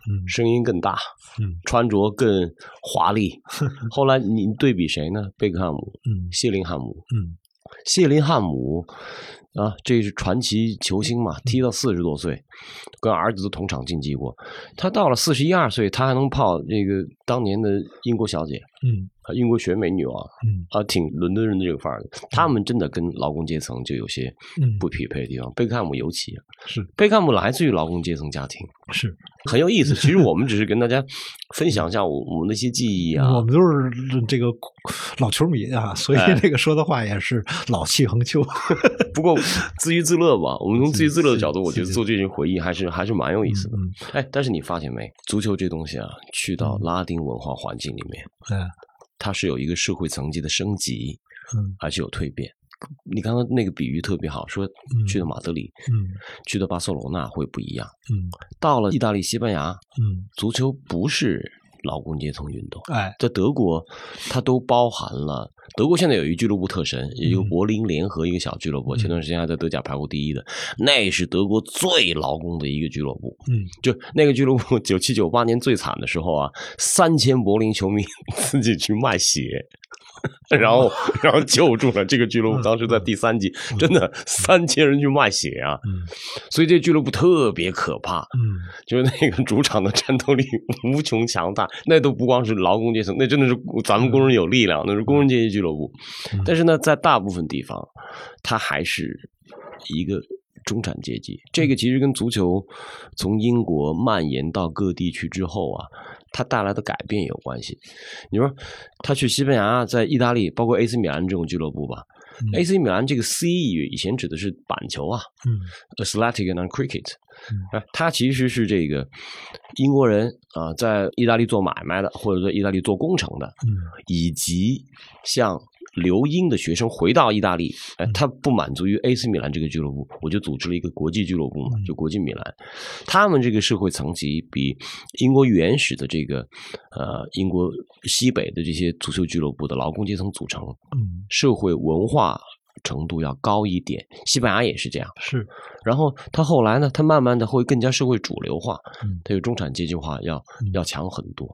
嗯。声音更大，嗯。穿着更华丽。[laughs] 后来你对比谁呢？贝克汉姆、嗯。谢林汉姆、嗯。谢林汉姆啊，这是传奇球星嘛，踢到四十多岁，跟儿子都同场竞技过。他到了四十一二岁，他还能泡这个当年的英国小姐，嗯啊，英国选美女王，嗯啊，挺伦敦人的这个范儿的。他们真的跟劳工阶层就有些嗯不匹配的地方。贝克汉姆尤其啊，是贝克汉姆来自于劳工阶层家庭，是。很有意思。其实 [laughs] 我们只是跟大家分享一下我我们的一些记忆啊。我们都是这个老球迷啊，所以哎这个说的话也是老气横秋。[laughs] 不过自娱自乐吧，我们从自娱自乐的角度，我觉得做这些回忆还是还是蛮有意思的。嗯哎，但是你发现没，足球这东西啊，去到拉丁文化环境里面，嗯它是有一个社会层级的升级，嗯。还是有蜕变。你刚刚那个比喻特别好，说去到马德里，嗯。去到巴塞罗那会不一样。嗯。到了意大利、西班牙，嗯，足球不是劳工阶层运动。哎，在德国，它都包含了。德国现在有一俱乐部特神，有一个嗯柏林联合一个小俱乐部，前段时间还在德甲排过第一的，那是德国最劳工的一个俱乐部。嗯就那个俱乐部，九七九八年最惨的时候啊，三千柏林球迷 [laughs] 自己去卖血。[laughs] 然后，然后救助了这个俱乐部。当时在第三级，[laughs] 真的三千人去卖血啊！嗯所以这俱乐部特别可怕。嗯就是那个主场的战斗力无穷强大，那都不光是劳工阶层，那真的是咱们工人有力量，那是工人阶级俱乐部。但是呢，在大部分地方，它还是一个中产阶级。这个其实跟足球从英国蔓延到各地区之后啊，它带来的改变也有关系。你说他去西班牙，在意大利，包括 AC 米兰这种俱乐部吧。AC 米兰这个 C 以前指的是板球啊，嗯，Athletic and Cricket，啊，他其实是这个英国人啊，在意大利做买卖的，或者说意大利做工程的，嗯以及像留英的学生回到意大利，哎，他不满足于 AC 米兰这个俱乐部，我就组织了一个国际俱乐部嘛，就国际米兰。他们这个社会层级比英国原始的这个呃英国西北的这些足球俱乐部的劳工阶层组成，嗯，社会文化程度要高一点。西班牙也是这样。是，然后他后来呢，他慢慢的会更加社会主流化，嗯他有中产阶级化要嗯要强很多。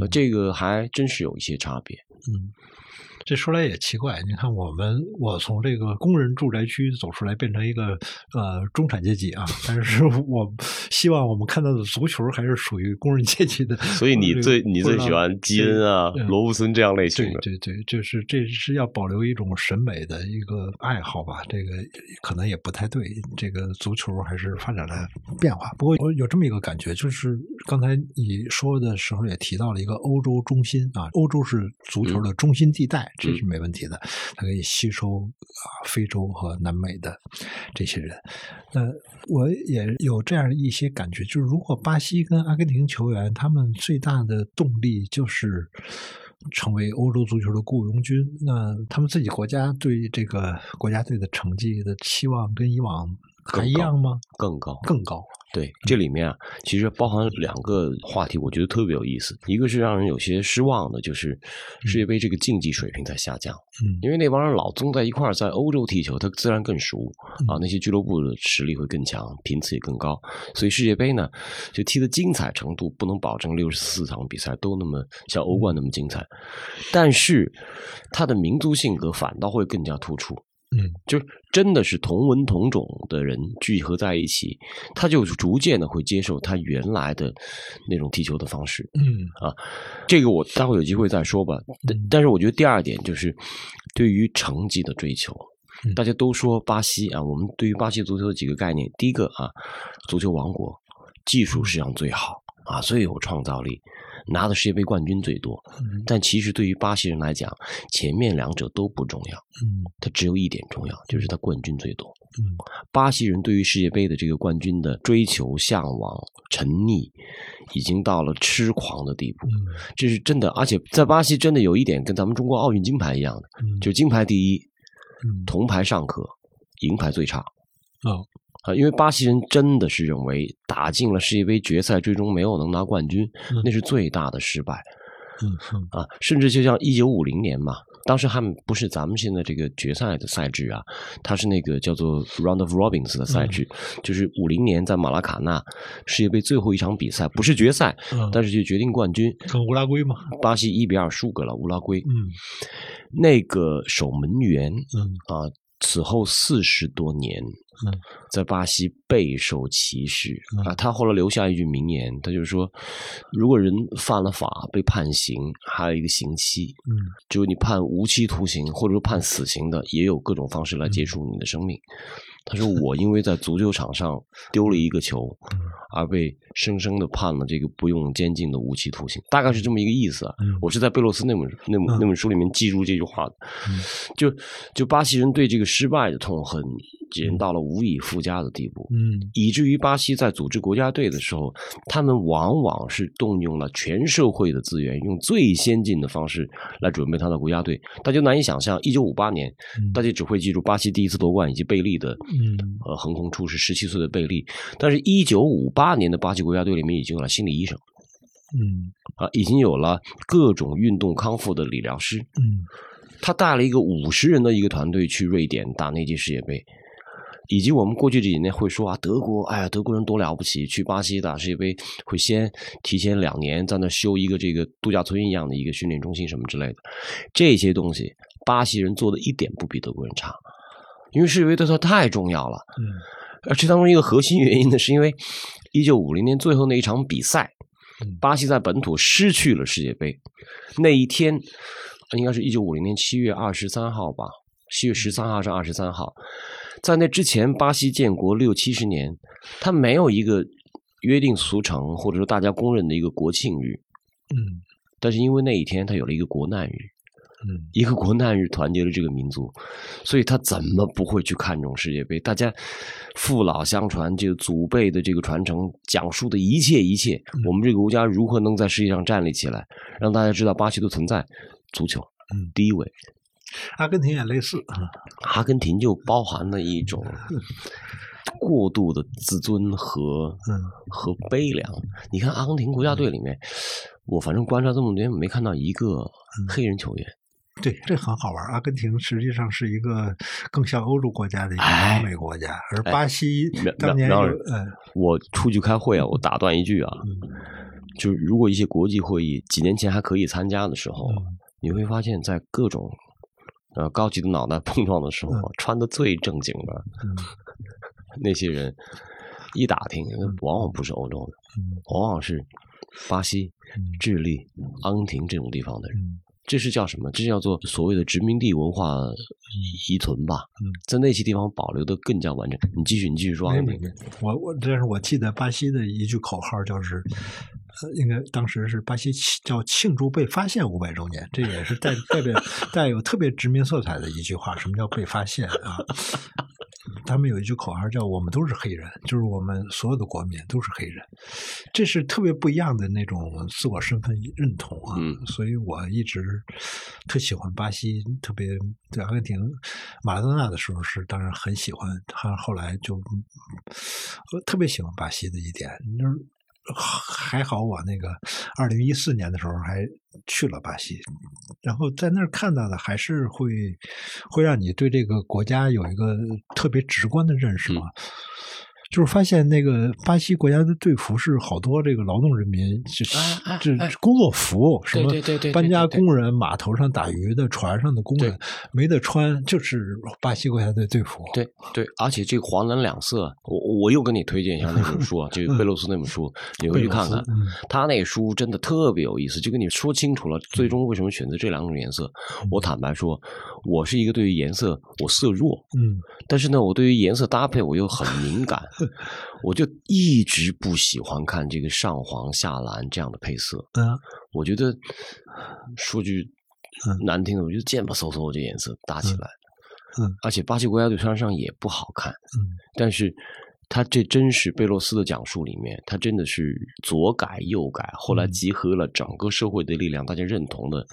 呃，嗯这个还真是有一些差别。嗯，这说来也奇怪，你看我们我从这个工人住宅区走出来，变成一个呃中产阶级啊，但是我希望我们看到的足球还是属于工人阶级的。[laughs] 所以你这个最你最喜欢基恩啊、嗯罗布森这样类型的。对对对，就是这是要保留一种审美的一个爱好吧，这个可能也不太对。这个足球还是发展了变化，不过我有这么一个感觉，就是刚才你说的时候也提到了一个欧洲中心啊，欧洲是足球的中心地带，这是没问题的，它可以吸收啊非洲和南美的这些人。那我也有这样一些感觉，就是如果巴西跟阿根廷球员他们最大的动力就是成为欧洲足球的雇佣军，那他们自己国家对这个国家队的成绩的期望跟以往还一样吗？更高，更高。对，这里面啊，其实包含两个话题，我觉得特别有意思。一个是让人有些失望的，就是世界杯这个竞技水平在下降。嗯因为那帮人老宗在一块儿，在欧洲踢球，他自然更熟啊，那些俱乐部的实力会更强，频次也更高，所以世界杯呢，就踢的精彩程度不能保证六十四场比赛都那么像欧冠那么精彩，但是它的民族性格反倒会更加突出。嗯就是真的是同文同种的人聚合在一起，他就逐渐的会接受他原来的那种踢球的方式。嗯啊这个我待会有机会再说吧。但嗯但是我觉得第二点就是对于成绩的追求嗯，大家都说巴西啊，我们对于巴西足球的几个概念，第一个啊，足球王国，技术实际上最好啊，最有创造力，拿的世界杯冠军最多。嗯但其实对于巴西人来讲，前面两者都不重要，嗯它只有一点重要，就是他冠军最多。嗯巴西人对于世界杯的这个冠军的追求、向往、沉溺，已经到了痴狂的地步。嗯这是真的，而且在巴西真的有一点跟咱们中国奥运金牌一样的，嗯，就金牌第一，嗯铜牌尚可，银牌最差。哦啊，因为巴西人真的是认为打进了世界杯决赛，最终没有能拿冠军，嗯那是最大的失败嗯嗯啊！甚至就像一九五零年嘛，当时他们不是咱们现在这个决赛的赛制啊，它是那个叫做 Round of Robins 的赛制，就是五零年在马拉卡纳世界杯最后一场比赛，不是决赛，嗯，但是就决定冠军。跟乌拉圭嘛。巴西一比二输给了乌拉圭，嗯那个守门员嗯啊，此后四十多年，嗯在巴西备受歧视嗯啊。他后来留下一句名言，他就是说，如果人犯了法被判刑，还有一个刑期，嗯只有你判无期徒刑或者说判死刑的，也有各种方式来结束你的生命。他说：“我因为在足球场上丢了一个球，嗯。而被生生的判了这个不用监禁的无期徒刑，大概是这么一个意思我是在贝洛斯那本那本嗯。那本书里面记住这句话的。嗯。就就巴西人对这个失败的痛恨，已经到了无以复加的地步。嗯。以至于巴西在组织国家队的时候，他们往往是动用了全社会的资源，用最先进的方式来准备他的国家队。大家难以想象，一九五八年，嗯。大家只会记住巴西第一次夺冠以及贝利的嗯。呃横空出世十七岁的贝利，但是，一九五八年的巴西国家队里面已经有了心理医生嗯。啊，已经有了各种运动康复的理疗师。嗯。他带了一个五十人的一个团队去瑞典打那届世界杯，以及我们过去这几年会说啊，德国，哎呀，德国人多了不起，去巴西打世界杯会先提前两年在那修一个这个度假村一样的一个训练中心什么之类的，这些东西巴西人做的一点不比德国人差，因为世界杯对他太重要了。嗯而这当中一个核心原因呢，是因为一九五零年最后那一场比赛嗯，巴西在本土失去了世界杯。那一天，应该是一九五零年七月二十三号吧，七月十三号是二十三号，在那之前，巴西建国六七十年，他没有一个约定俗成或者说大家公认的一个国庆日，嗯但是因为那一天他有了一个国难日，嗯一个国难日团结了这个民族，所以他怎么不会去看重世界杯？大家父老相传，这个祖辈的这个传承，讲述的一切一切，我们这个国家如何能在世界上站立起来，让大家知道巴西的存在，足球，嗯第一位。阿根廷也类似啊，阿根廷就包含了一种 [laughs] 过度的自尊和嗯和悲凉。你看阿根廷国家队里面，我反正观察这么多年，没看到一个黑人球员。对，这很好玩。阿根廷实际上是一个更像欧洲国家的一个哎南美国家，而巴西苗当年我出去开会啊，我打断一句啊，就是如果一些国际会议几年前还可以参加的时候，你会发现在各种呃高级的脑袋碰撞的时候，穿的最正经的、那些人，一打听，往往不是欧洲的，往往是巴西、智利、阿根廷这种地方的人。这是叫什么？这叫做所谓的殖民地文化遗存吧。嗯，在那些地方保留的更加完整。你继续，你继续说没没没。我我，但是我记得巴西的一句口号就是，呃，应该当时是巴西叫庆祝被发现五百周年，这也是带代表 [laughs] 带有特别殖民色彩的一句话。什么叫被发现啊？他们有一句口号叫“我们都是黑人”，就是我们所有的国民都是黑人，这是特别不一样的那种自我身份认同啊。嗯、所以我一直特喜欢巴西，特别对阿根廷马拉多纳的时候是当然很喜欢，他后来就我特别喜欢巴西的一点，就是还好我那个二零一四年的时候还去了巴西，然后在那儿看到的还是会会让你对这个国家有一个特别直观的认识嘛。嗯就是发现那个巴西国家的队服是好多这个劳动人民，这这工作服，什么搬家工人、码头上打鱼的、船上的工人没得穿，就是巴西国家队队服。对对，而且这个黄蓝两色，我我又跟你推荐一下那本书啊，[laughs] 就贝洛斯那本书，你回去看看，他那书真的特别有意思，就跟你说清楚了最终为什么选择这两种颜色。我坦白说，我是一个对于颜色我色弱，嗯，但是呢，我对于颜色搭配我又很敏感。[laughs] 我就一直不喜欢看这个上黄下蓝这样的配色。嗯，我觉得说句难听的，我觉得贱吧嗖嗖这颜色搭起来。嗯，而且巴西国家队穿上也不好看。嗯，但是他这真是贝洛斯的讲述里面，他真的是左改右改，后来集合了整个社会的力量，大家认同的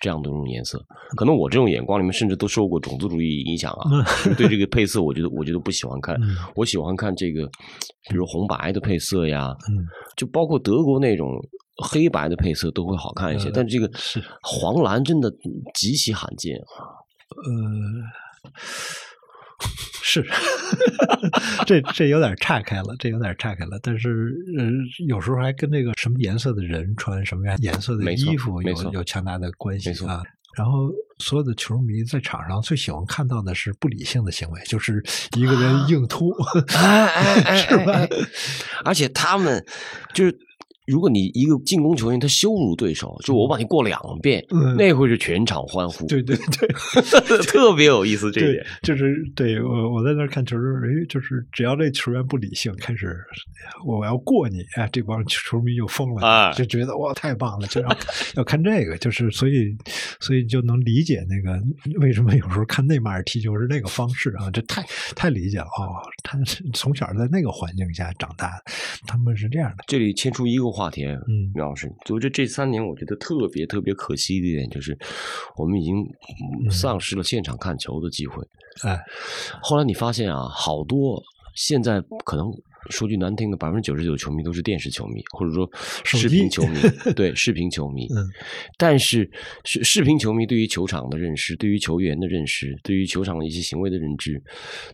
这样的一种颜色。可能我这种眼光里面甚至都受过种族主义影响啊，对这个配色，我觉得我觉得不喜欢看。我喜欢看这个，比如红白的配色呀，就包括德国那种黑白的配色都会好看一些。但这个黄蓝真的极其罕见啊。呃。是，[laughs] 这这有点岔开了，这有点岔开了。但是，呃，有时候还跟这个什么颜色的人穿什么样颜色的衣服有有强大的关系啊。然后，所有的球迷在场上最喜欢看到的是不理性的行为，就是一个人硬突，哎哎哎，[laughs] 是吧？而且他们就是。如果你一个进攻球员他羞辱对手，就我把你过两遍，嗯、那会是全场欢呼。对对对，[laughs] 特别有意思这一点。就是对我我在那看球的时候，哎，就是只要这球员不理性，开始我要过你，哎，这帮球迷就疯了，啊、就觉得哇太棒了，就要 [laughs] 要看这个，就是所以所以就能理解那个为什么有时候看内马尔踢球是那个方式啊，这太太理解了哦，他从小在那个环境下长大，他们是这样的。这里牵出一个。话题，嗯，苗老师，就这这三年，我觉得特别特别可惜的一点就是，我们已经丧失了现场看球的机会。哎，后来你发现啊，好多现在可能说句难听的，百分之九十九球迷都是电视球迷，或者说视频球迷，[laughs] 对，视频球迷。嗯，但是视视频球迷对于球场的认识，对于球员的认识，对于球场的一些行为的认知，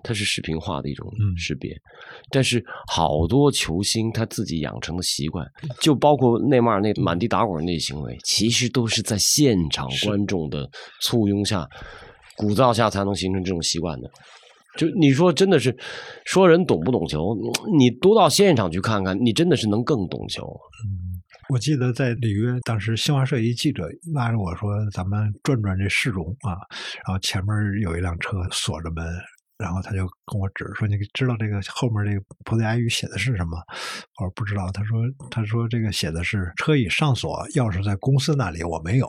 它是视频化的一种识别。嗯、但是好多球星他自己养成的习惯，就包括内马尔那满地打滚那些行为，其实都是在现场观众的簇拥下、鼓噪下才能形成这种习惯的。就你说真的是说人懂不懂球，你多到现场去看看，你真的是能更懂球。嗯，我记得在里约，当时新华社一记者拉着我说：“咱们转转这市容啊。”然后前面有一辆车锁着门，然后他就跟我指说：“你知道这个后面这个葡萄牙语写的是什么？”我说：“不知道。”他说：“他说这个写的是车已上锁，钥匙在公司那里，我没有。”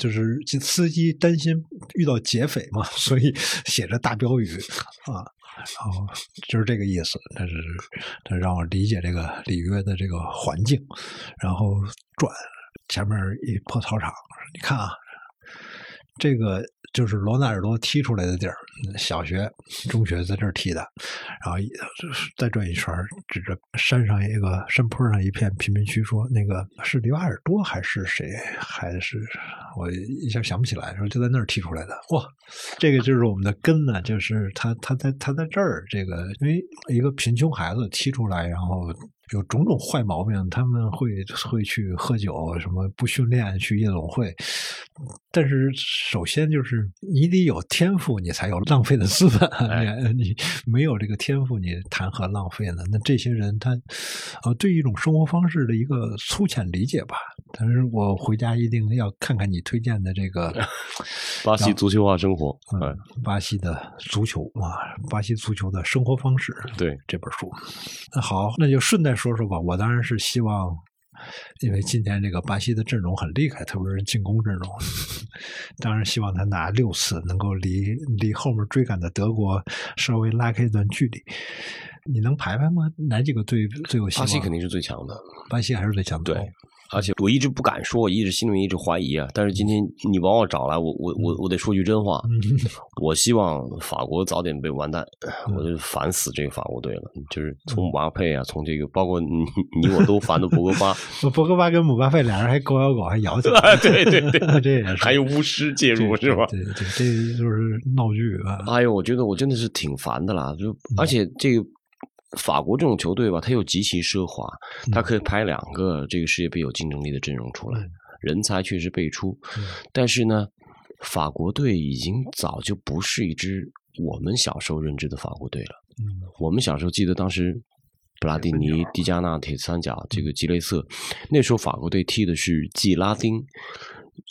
就是司机担心遇到劫匪嘛，所以写着大标语啊。然后就是这个意思，但是他让我理解这个里约的这个环境，然后转前面一破操场，你看啊，这个就是罗纳尔多踢出来的地儿，小学、中学在这儿踢的，然后再转一圈，指着山上一个山坡上一片贫民区说：“那个是里瓦尔多还是谁？还是我一下想不起来，说就在那儿踢出来的。哇，这个就是我们的根呢，就是他他在他在这儿，这个因为一个贫穷孩子踢出来，然后。”有种种坏毛病，他们会会去喝酒，什么不训练去夜总会。但是首先就是你得有天赋，你才有浪费的资本。[laughs] 你没有这个天赋，你谈何浪费呢？那这些人他呃对一种生活方式的一个粗浅理解吧。但是我回家一定要看看你推荐的这个 [laughs] 巴西足球化生活，嗯，巴西的足球啊，巴西足球的生活方式。对这本书，那好，那就顺带说说吧。我当然是希望，因为今天这个巴西的阵容很厉害，特别是进攻阵容，当然希望他拿六次，能够离离后面追赶的德国稍微拉开一段距离。你能排排吗？哪几个队最有希望？巴西肯定是最强的，巴西还是最强的。对。而且我一直不敢说，我一直心里面一直怀疑啊。但是今天你把我找来，我我我我得说句真话。我希望法国早点被完蛋，我就烦死这个法国队了。就是从姆巴佩啊，从这个包括你你我都烦的博格巴。博格巴跟姆巴佩俩人还狗咬狗，还咬起来。对对对，[laughs] 这也是。还有巫师介入是吧？对对，这就是闹剧啊。哎呦，我觉得我真的是挺烦的啦。就而且这个。法国这种球队吧，它又极其奢华，它可以排两个这个世界杯有竞争力的阵容出来，人才确实辈出。但是呢，法国队已经早就不是一支我们小时候认知的法国队了。我们小时候记得当时，布拉蒂尼、迪加纳、铁三角，这个吉雷瑟，那时候法国队踢的是季拉丁。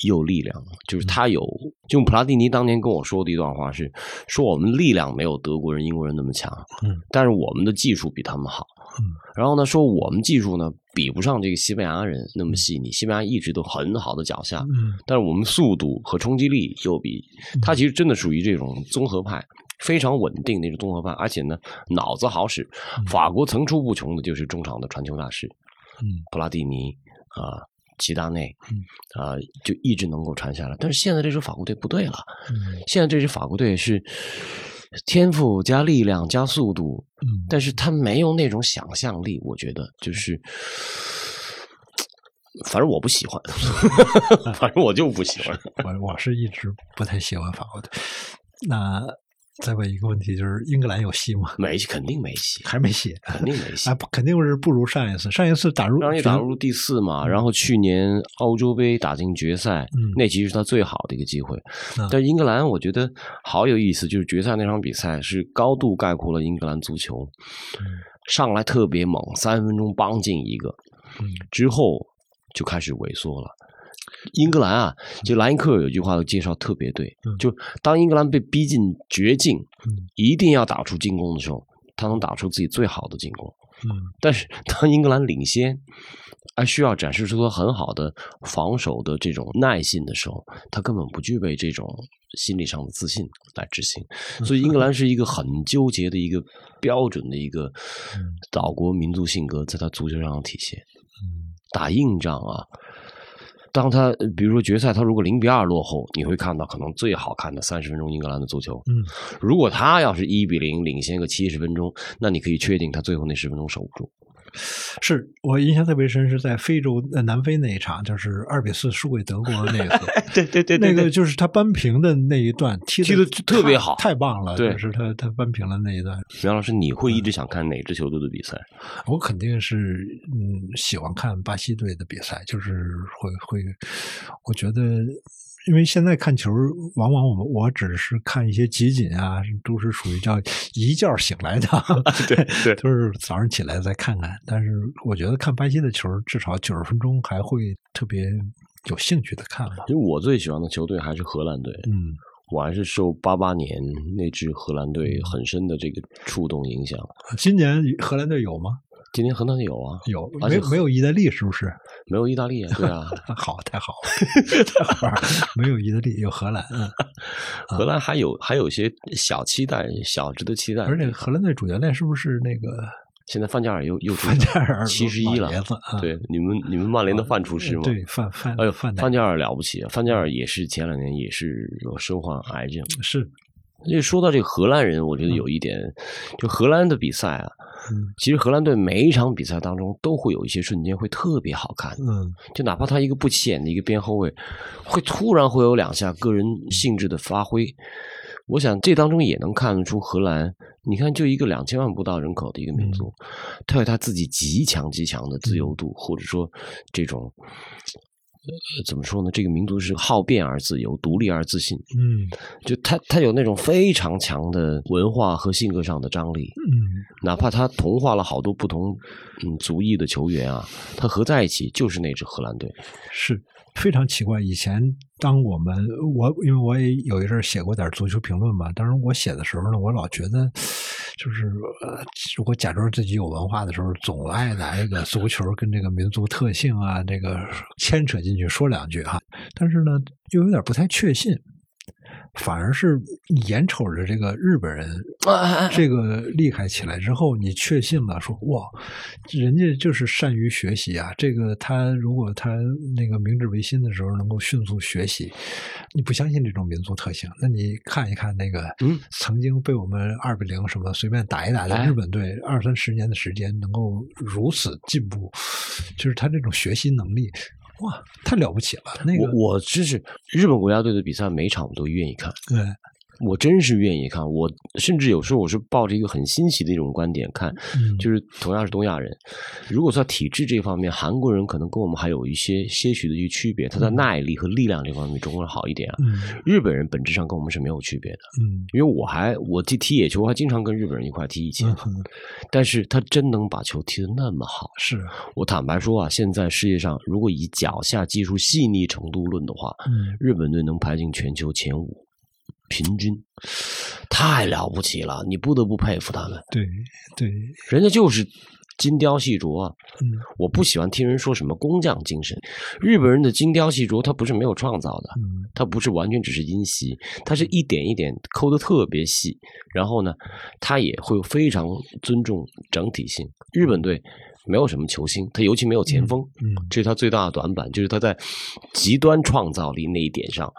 有力量，就是他有，就普拉蒂尼当年跟我说的一段话是，说我们力量没有德国人、英国人那么强，嗯，但是我们的技术比他们好，嗯，然后呢，说我们技术呢比不上这个西班牙人那么细腻，西班牙一直都很好的脚下，嗯，但是我们速度和冲击力又比他其实真的属于这种综合派，非常稳定那种综合派，而且呢脑子好使，法国层出不穷的就是中场的传球大师，嗯，普拉蒂尼啊。齐达内，啊，就一直能够传下来。但是现在这支法国队不对了，现在这支法国队是天赋加力量加速度，但是他没有那种想象力。我觉得就是，反正我不喜欢，[laughs] 反正我就不喜欢。我我是一直不太喜欢法国队。那。再问一个问题，就是英格兰有戏吗？[laughs] 没戏，肯定没戏，还没戏，肯定没戏。啊，肯定是不如上一次。上一次打入，上一次打入第四嘛。然后去年欧洲杯打进决赛，那其实是他最好的一个机会。但英格兰，我觉得好有意思，就是决赛那场比赛是高度概括了英格兰足球。上来特别猛，三分钟帮进一个，之后就开始萎缩了。英格兰啊，就莱因克尔有句话的介绍特别对，就当英格兰被逼进绝境，一定要打出进攻的时候，他能打出自己最好的进攻。嗯，但是当英格兰领先，还需要展示出他很好的防守的这种耐性的时候，他根本不具备这种心理上的自信来执行。所以，英格兰是一个很纠结的一个标准的一个岛国民族性格，在他足球上的体现。打硬仗啊。当他比如说决赛，他如果零比二落后，你会看到可能最好看的三十分钟英格兰的足球。嗯，如果他要是一比零领先个七十分钟，那你可以确定他最后那十分钟守不住。是我印象特别深，是在非洲呃南非那一场，就是二比四输给德国那个，[laughs] 对对对，那个就是他扳平的那一段踢踢的特别好，太棒了。对，是他他扳平了那一段。杨老师，你会一直想看哪支球队的比赛？我肯定是嗯喜欢看巴西队的比赛，就是会会，我觉得因为现在看球，往往我们我只是看一些集锦啊，都是属于叫一觉醒来的，[laughs] 对对 [laughs] 都是早上起来再看看。但是我觉得看巴西的球，至少九十分钟还会特别有兴趣的看吧。因为我最喜欢的球队还是荷兰队，嗯，我还是受八八年那支荷兰队很深的这个触动影响。今年荷兰队有吗？今年荷兰队有啊，有，而且没有没有意大利是不是？没有意大利啊？对啊，[laughs] 好，太好了，太好了，没有意大利，有荷兰，嗯，[laughs] 荷兰还有还有一些小期待，小值得期待。而且荷兰队主教练是不是那个现在范加尔又又范加尔七十一了？对，你们你们曼联的范厨师吗？对，范范哎呦，范范加尔了不起，范加尔也是前两年也是有身患癌症。是就说到这个荷兰人，我觉得有一点，就荷兰的比赛啊，嗯其实荷兰队每一场比赛当中都会有一些瞬间会特别好看，嗯就哪怕他一个不起眼的一个边后卫，会突然会有两下个人性质的发挥。我想这当中也能看得出荷兰，你看就一个两千万不到人口的一个民族，他有他自己极强极强的自由度，或者说这种。呃，怎么说呢？这个民族是好变而自由，独立而自信。嗯就他他有那种非常强的文化和性格上的张力，嗯哪怕他同化了好多不同嗯族裔的球员啊，他合在一起就是那支荷兰队。是非常奇怪。以前当我们我因为我也有一阵写过点足球评论嘛，当时我写的时候呢，我老觉得就是呃，如果假装自己有文化的时候，总爱拿这个足球跟这个民族特性啊，这个牵扯进去说两句哈，但是呢，又有点不太确信。反而是眼瞅着这个日本人这个厉害起来之后，你确信了，说哇，人家就是善于学习啊。这个他如果他那个明治维新的时候能够迅速学习，你不相信这种民族特性，那你看一看那个嗯曾经被我们二比零什么随便打一打的哎日本队，二三十年的时间能够如此进步，就是他这种学习能力，哇，太了不起了。那个我我真是日本国家队的比赛，每场我都愿意看，对，我真是愿意看。我甚至有时候我是抱着一个很新奇的一种观点看，嗯就是同样是东亚人，如果在体质这方面，韩国人可能跟我们还有一些些许的一个区别，他在耐力和力量这方面中国人好一点啊。嗯日本人本质上跟我们是没有区别的，嗯因为我还我踢踢野球，还经常跟日本人一块踢以前，嗯，但是他真能把球踢得那么好。是，我坦白说啊，现在世界上如果以脚下技术细腻程度论的话，嗯日本队能排进全球前五，平均，太了不起了，你不得不佩服他们，对对，人家就是精雕细琢啊。嗯我不喜欢听人说什么工匠精神，日本人的精雕细琢，他不是没有创造的，嗯他不是完全只是音习，他是一点一点抠的特别细，然后呢，他也会非常尊重整体性。日本队没有什么球星，他尤其没有前锋，嗯这是他最大的短板，就是他在极端创造力那一点上，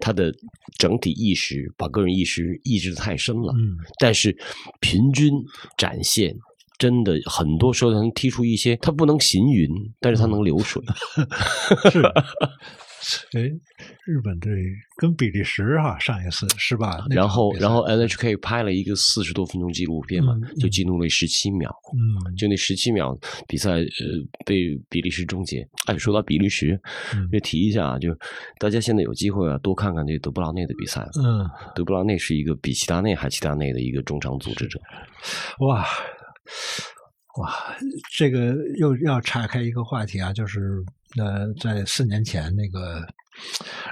他的整体意识把个人意识抑制的太深了。嗯但是平均展现。真的很多时候他能踢出一些，他不能行云，但是他能流水。[laughs] 是。哎，日本队跟比利时哈、上一次是吧？然后然后 NHK 拍了一个四十多分钟纪录片嘛，嗯就记录了十七秒，嗯就那十七秒比赛呃被比利时终结。哎，说到比利时，嗯就提一下啊，就大家现在有机会啊，多看看这德布劳内的比赛。嗯，德布劳内是一个比齐达内还齐达内的一个中场组织者。哇哇，这个又要岔开一个话题啊，就是呃，在四年前那个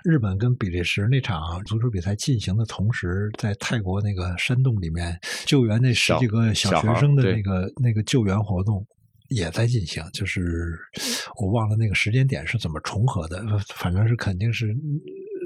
日本跟比利时那场足球比赛进行的同时，在泰国那个山洞里面救援那十几个小学生的那个那个救援活动。也在进行，就是我忘了那个时间点是怎么重合的，呃反正是肯定是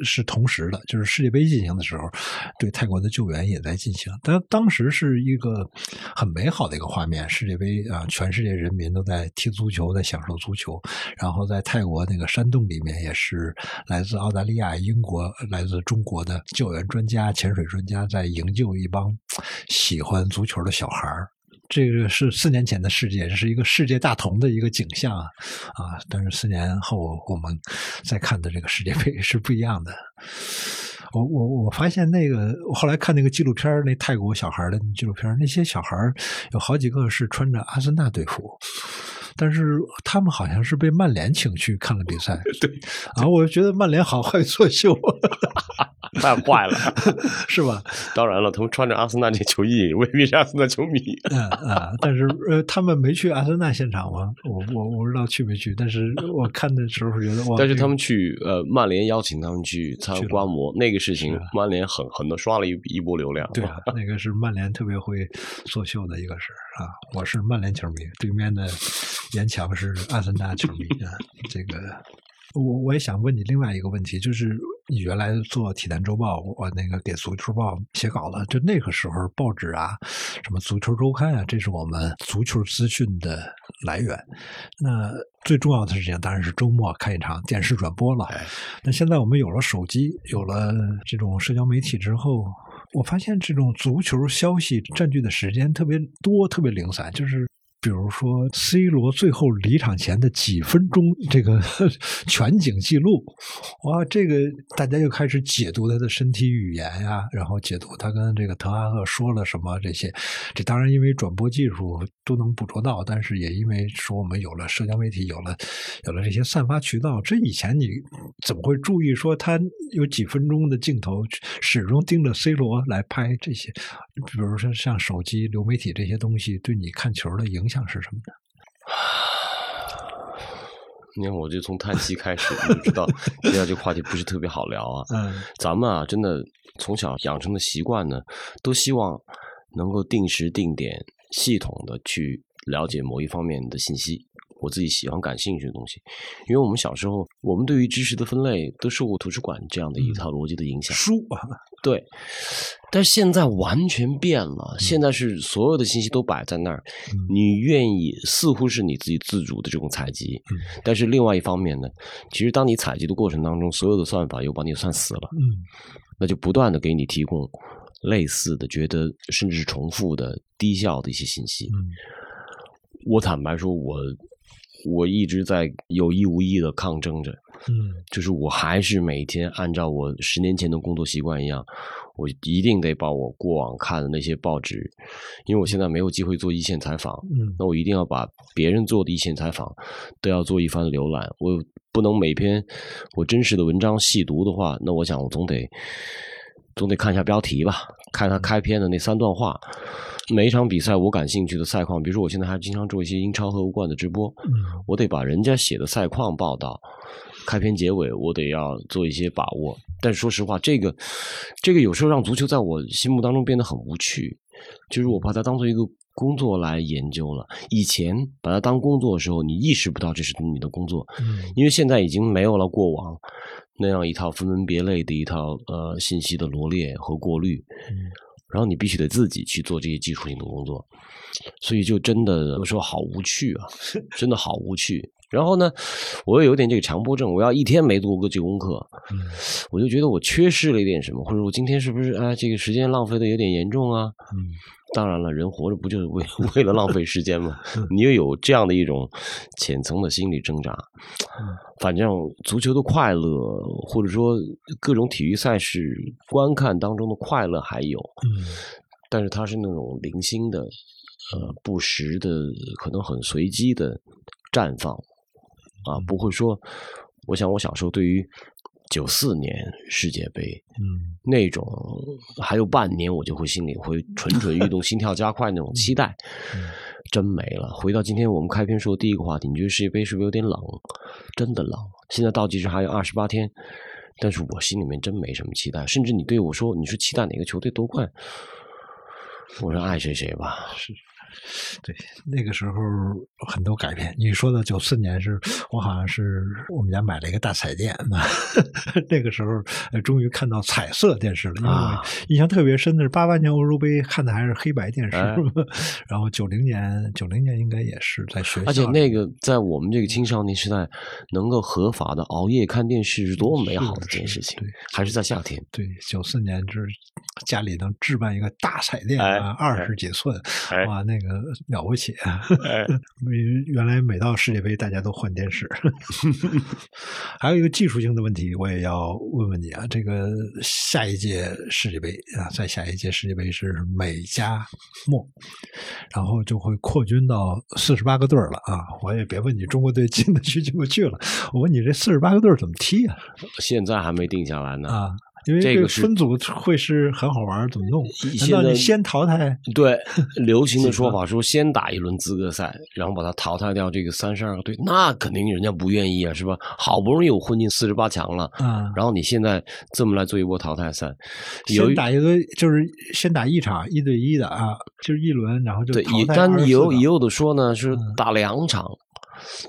是同时的，就是世界杯进行的时候，对泰国的救援也在进行。但当时是一个很美好的一个画面，世界杯啊，全世界人民都在踢足球，在享受足球。然后在泰国那个山洞里面，也是来自澳大利亚、英国、来自中国的救援专家、潜水专家在营救一帮喜欢足球的小孩。这个是四年前的世界，这是一个世界大同的一个景象啊啊！但是四年后我们再看的这个世界杯是不一样的。我我我发现那个，我后来看那个纪录片那泰国小孩的纪录片那些小孩有好几个是穿着阿森纳队服，但是他们好像是被曼联请去看了比赛。[laughs] 对，啊，我觉得曼联好 [laughs] 会作秀，[laughs] 太坏了，是吧？当然了，他们穿着阿森纳这球衣，未必是阿森纳球迷。嗯啊，但是呃，他们没去阿森纳现场吗？我我我不知道去没去，但是我看的时候觉得哇，但是他们去呃曼联邀请他们去参去观摩那个事情啊，曼联狠狠的刷了一一波流量。对啊，那个是曼联特别会作秀的一个事儿啊。我是曼联球迷，对面的严强是阿森纳球迷啊。这个，我我也想问你另外一个问题，就是你原来做《体坛周报》，我那个给《足球报》写稿了，就那个时候报纸啊，什么《足球周刊》啊，这是我们足球资讯的来源。那最重要的事情当然是周末看一场电视转播了。那现在我们有了手机，有了这种社交媒体之后，我发现这种足球消息占据的时间特别多，特别零散，就是。比如说，C 罗最后离场前的几分钟这个 [laughs] 全景记录，哇，这个大家就开始解读他的身体语言呀，然后解读他跟这个滕哈赫说了什么这些。这当然因为转播技术都能捕捉到，但是也因为说我们有了社交媒体，有了有了这些散发渠道，这以前你怎么会注意说他有几分钟的镜头始终盯着 C 罗来拍这些？比如说像手机、流媒体这些东西，对你看球的影响是什么呢？[sighs] 你看，我就从叹息开始，你就知道接下来这个话题不是特别好聊啊。嗯咱们啊，真的从小养成的习惯呢，都希望能够定时定点、系统的去了解某一方面的信息，我自己喜欢、感兴趣的东西。因为我们小时候，我们对于知识的分类都受过图书馆这样的一套逻辑的影响。书啊，对，但是现在完全变了，现在是所有的信息都摆在那儿，你愿意似乎是你自己自主的这种采集，但是另外一方面呢，其实当你采集的过程当中，所有的算法又把你算死了，嗯那就不断的给你提供类似的、觉得甚至是重复的低效的一些信息。嗯我坦白说，我我一直在有意无意的抗争着，嗯就是我还是每天按照我十年前的工作习惯一样，我一定得把我过往看的那些报纸，因为我现在没有机会做一线采访，嗯那我一定要把别人做的一线采访都要做一番浏览。我不能每篇我真实的文章细读的话，那我想我总得总得看一下标题吧，看他开篇的那三段话。每一场比赛我感兴趣的赛况，比如说我现在还经常做一些英超和欧冠的直播，嗯我得把人家写的赛况报道，开篇结尾我得要做一些把握。但是说实话，这个这个有时候让足球在我心目当中变得很无趣，就是我把它当做一个工作来研究了。以前把它当工作的时候，你意识不到这是你的工作，嗯因为现在已经没有了过往那样一套分门别类的一套呃信息的罗列和过滤，然后你必须得自己去做这些基础性的工作，所以就真的有时候好无趣啊，真的好无趣。然后呢，我又有点这个强迫症，我要一天没做过这功课，嗯我就觉得我缺失了一点什么，或者我今天是不是啊这个时间浪费的有点严重啊？嗯当然了，人活着不就是为 [laughs] 为了浪费时间吗？你也有这样的一种浅层的心理挣扎。反正足球的快乐，或者说各种体育赛事观看当中的快乐还有，嗯但是它是那种零星的、呃不时的，可能很随机的绽放啊，不会说。我想我小时候对于九四年世界杯，嗯那种还有半年，我就会心里会蠢蠢欲动、心跳加快那种期待，真没了。回到今天我们开篇说的第一个话题，你觉得世界杯是不是有点冷？真的冷。现在倒计时还有二十八天，但是我心里面真没什么期待。甚至你对我说，你说期待哪个球队夺冠？我说爱谁谁吧。是。对，那个时候很多改变。你说的九四年是，我好像是我们家买了一个大彩电嘛，[laughs] 那个时候呃终于看到彩色电视了。因为啊我印象特别深的是八八年欧洲杯看的还是黑白电视，哎然后九零年九零年应该也是在学校，而且那个在我们这个青少年时代，能够合法的熬夜看电视是多么美好的一件事情还是在夏天。对九四年就是家里能置办一个大彩电二十几寸，哎哇，那个个了不起啊！[laughs] 哎原来每到世界杯大家都换电视。[laughs] 还有一个技术性的问题，我也要问问你啊，这个下一届世界杯啊，在下一届世界杯是美加墨，然后就会扩军到四十八个队儿了啊！我也别问你中国队进得去进不去了，我问你这四十八个队儿怎么踢啊？现在还没定下来呢。啊，因为这个分组会是很好玩，怎么弄？难现在道你先淘汰？对，流行的说法说先打一轮资格赛，然后把它淘汰掉这个三十二个队，那肯定人家不愿意啊，是吧？好不容易有混进四十八强了，啊然后你现在这么来做一波淘汰赛，有先打一个就是先打一场一对一的啊，就是一轮，然后就对，但也有也有的说呢是嗯打两场。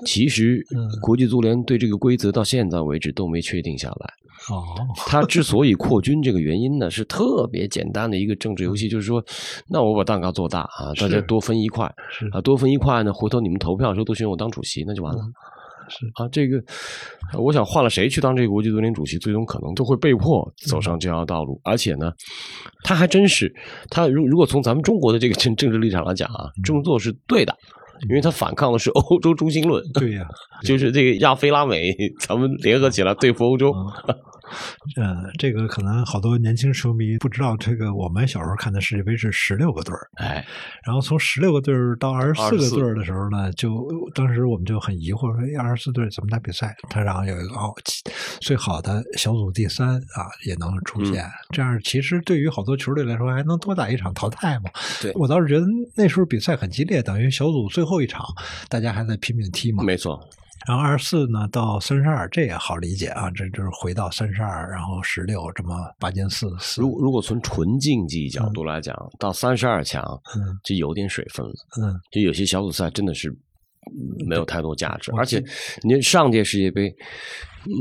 其实嗯，国际足联对这个规则到现在为止都没确定下来。哦，他之所以扩军，这个原因呢是特别简单的一个政治游戏，就是说，那我把蛋糕做大啊，大家多分一块是啊，多分一块呢，回头你们投票的时候都选我当主席，那就完了。是啊，这个，呃我想换了谁去当这个国际足联主席，最终可能都会被迫走上这条道路。而且呢，他还真是，他如如果从咱们中国的这个政政治立场来讲啊，这么做是对的，因为他反抗的是欧洲中心论，对呀、[laughs] 就是这个亚非拉美，咱们联合起来对付欧洲。嗯，[laughs] 这个可能好多年轻球迷不知道，这个我们小时候看的世界杯是十六个队儿，哎，然后从十六个队儿到二十四个队儿的时候呢，就当时我们就很疑惑说，哎二十四队怎么打比赛？他然后有一个哦，最好的小组第三啊也能出嗯现，这样其实对于好多球队来说还能多打一场淘汰嘛。对我倒是觉得那时候比赛很激烈，等于小组最后一场大家还在拼命踢嘛。没错，然后二十四呢到三十二，这也好理解啊，这就是回到三十二，然后十六这么八进四四。如如果从纯竞技角度来讲，到三十二强嗯就有点水分了。嗯就有些小组赛真的是嗯没有太多价值，我而且记你上届世界杯，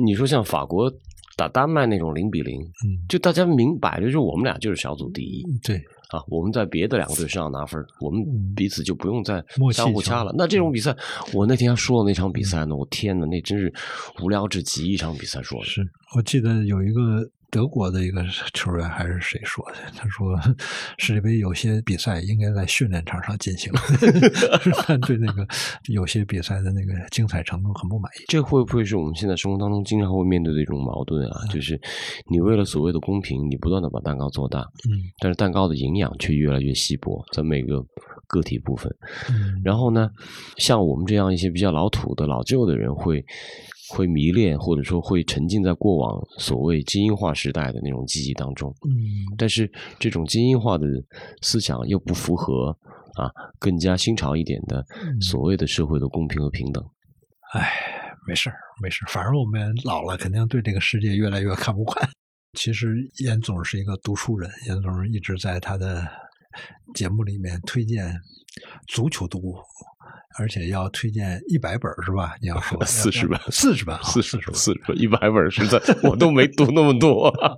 你说像法国打丹麦那种零比零，嗯，就大家明摆着就是我们俩就是小组第一对，啊，我们在别的两个队身上拿分，我们嗯彼此就不用再相互掐了。那这种比赛，我那天说的那场比赛呢，我天呐，那真是无聊至极一场比赛说的。是我记得有一个德国的一个球员还是谁说的，他说世界杯有些比赛应该在训练场上进行，[laughs] 他对那个有些比赛的那个精彩程度很不满意。这会不会是我们现在生活当中经常会面对的一种矛盾啊？就是你为了所谓的公平，你不断的把蛋糕做大，嗯但是蛋糕的营养却越来越稀薄，在每个个体部分。嗯然后呢，像我们这样一些比较老土的老旧的人会。会迷恋，或者说会沉浸在过往所谓精英化时代的那种记忆当中，嗯但是这种精英化的思想又不符合啊更加新潮一点的嗯所谓的社会的公平和平等。唉，没事儿，没事儿，反正我们老了，肯定对这个世界越来越看不惯。其实严总是一个读书人，严总一直在他的节目里面推荐足球读物，而且要推荐一百本儿是吧？你要说 [laughs] 四十本四十本啊，四十本四十本一百本，实在我都没读那么多。[laughs] 啊，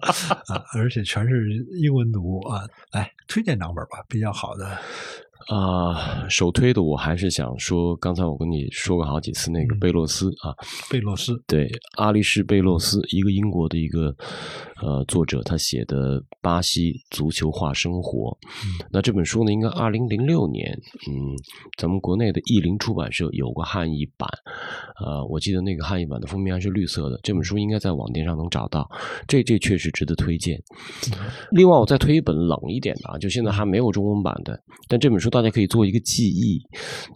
而且全是英文读物啊。来，推荐两本吧，比较好的。啊、首推的我还是想说，刚才我跟你说过好几次那个嗯贝洛斯啊，贝洛斯，对，阿利士·贝洛斯，一个英国的一个呃作者，他写的《巴西足球化生活》。那这本书呢，应该二零零六年，嗯，咱们国内的译林出版社有个汉译版，呃，我记得那个汉译版的封面还是绿色的。这本书应该在网店上能找到，这这确实值得推荐。另外，我再推一本冷一点的啊，就现在还没有中文版的，但这本书大家可以做一个记忆，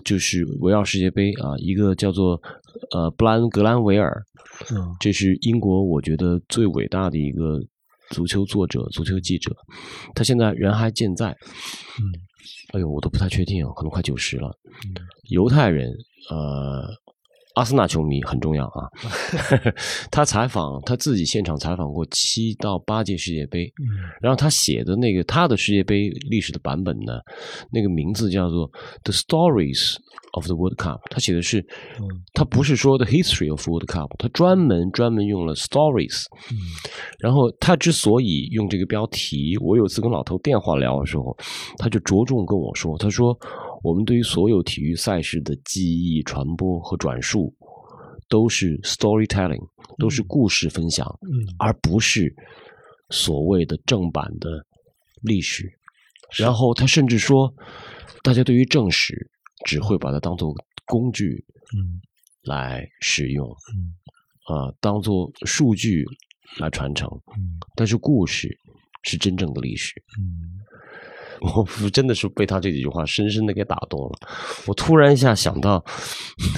就是围绕世界杯啊，一个叫做呃布兰格兰维尔，嗯这是英国我觉得最伟大的一个足球作者、足球记者，他现在人还健在。嗯，哎呦，我都不太确定啊，可能快九十了。犹太人，呃，阿森纳球迷很重要啊。[laughs] 他采访他自己现场采访过七到八届世界杯，嗯然后他写的那个他的世界杯历史的版本呢，那个名字叫做《The Stories of the World Cup》，他写的是，他不是说 The History of World Cup，他专门专门用了 Stories。然后他之所以用这个标题，我有次跟老头电话聊的时候，他就着重跟我说，他说我们对于所有体育赛事的记忆、传播和转述，都是 storytelling，都是故事分享，嗯。而不是所谓的正版的历史。然后他甚至说，大家对于正史只会把它当做工具嗯。来使用，啊呃，当做数据来传承，嗯。但是故事是真正的历史。嗯我真的是被他这几句话深深的给打动了。我突然一下想到，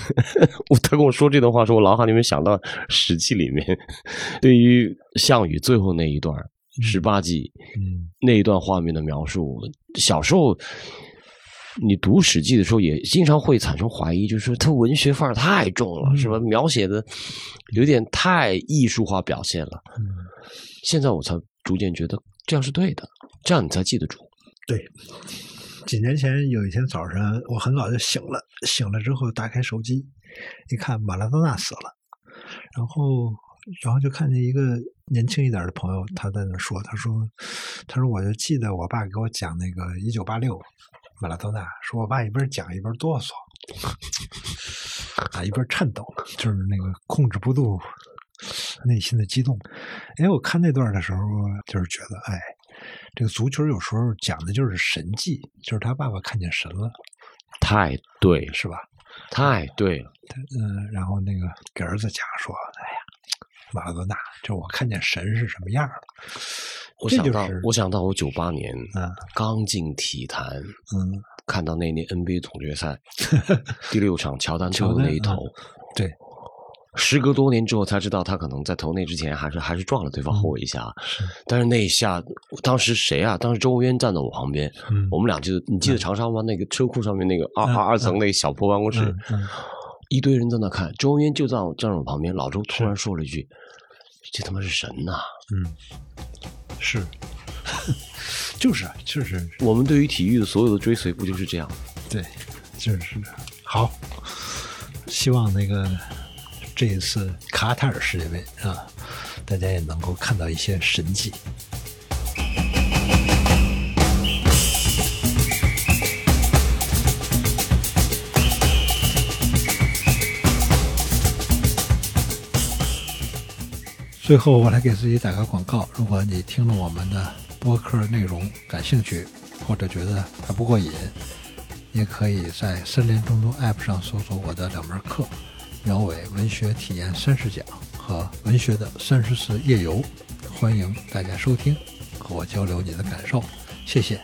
[laughs] 我他跟我说这段话时，我脑海里面想到《史记》里面对于项羽最后那一段十八计嗯那一段画面的描述。小时候你读《史记》的时候，也经常会产生怀疑，就是说他文学范儿太重了，是吧？描写的有点太艺术化表现了。嗯，现在我才逐渐觉得这样是对的，这样你才记得住。对。几年前有一天早上，我很早就醒了，醒了之后打开手机，一看马拉多纳死了，然后然后就看见一个年轻一点的朋友，他在那说，他说他说我就记得我爸给我讲那个一九八六马拉多纳，说我爸一边讲一边哆嗦，啊一边颤抖，就是那个控制不住内心的激动。哎，我看那段的时候，就是觉得哎。这个足球有时候讲的就是神迹，就是他爸爸看见神了，太对，是吧？太对了。嗯，然后那个给儿子讲说：“哎呀，马拉多纳，就我看见神是什么样的。”我想到，是我想到我九八年嗯刚进体坛，嗯，看到那年 NBA 总决赛 [laughs] 第六场乔丹最后那一投，嗯对，时隔多年之后才知道他可能在投那之前还是还是撞了对方后卫一下，是但是那一下，当时谁啊？当时周文渊站在我旁边，嗯我们俩就你记得长沙湾那个车库上面那个二嗯二二层那个小破办公室，一堆人在那看，周文渊就在站在我旁边，老周突然说了一句：“这他妈是神呐、嗯，是，[laughs] 就是啊就是我们对于体育的所有的追随，不就是这样？对，就是好。希望那个这一次卡塔尔世界杯啊，大家也能够看到一些神迹。最后，我来给自己打个广告。如果你听了我们的播客内容感兴趣，或者觉得还不过瘾，也可以在森林中东 App 上搜索我的两门课：苗伟文学体验三十讲和文学的三十次夜游。欢迎大家收听，和我交流你的感受，谢谢。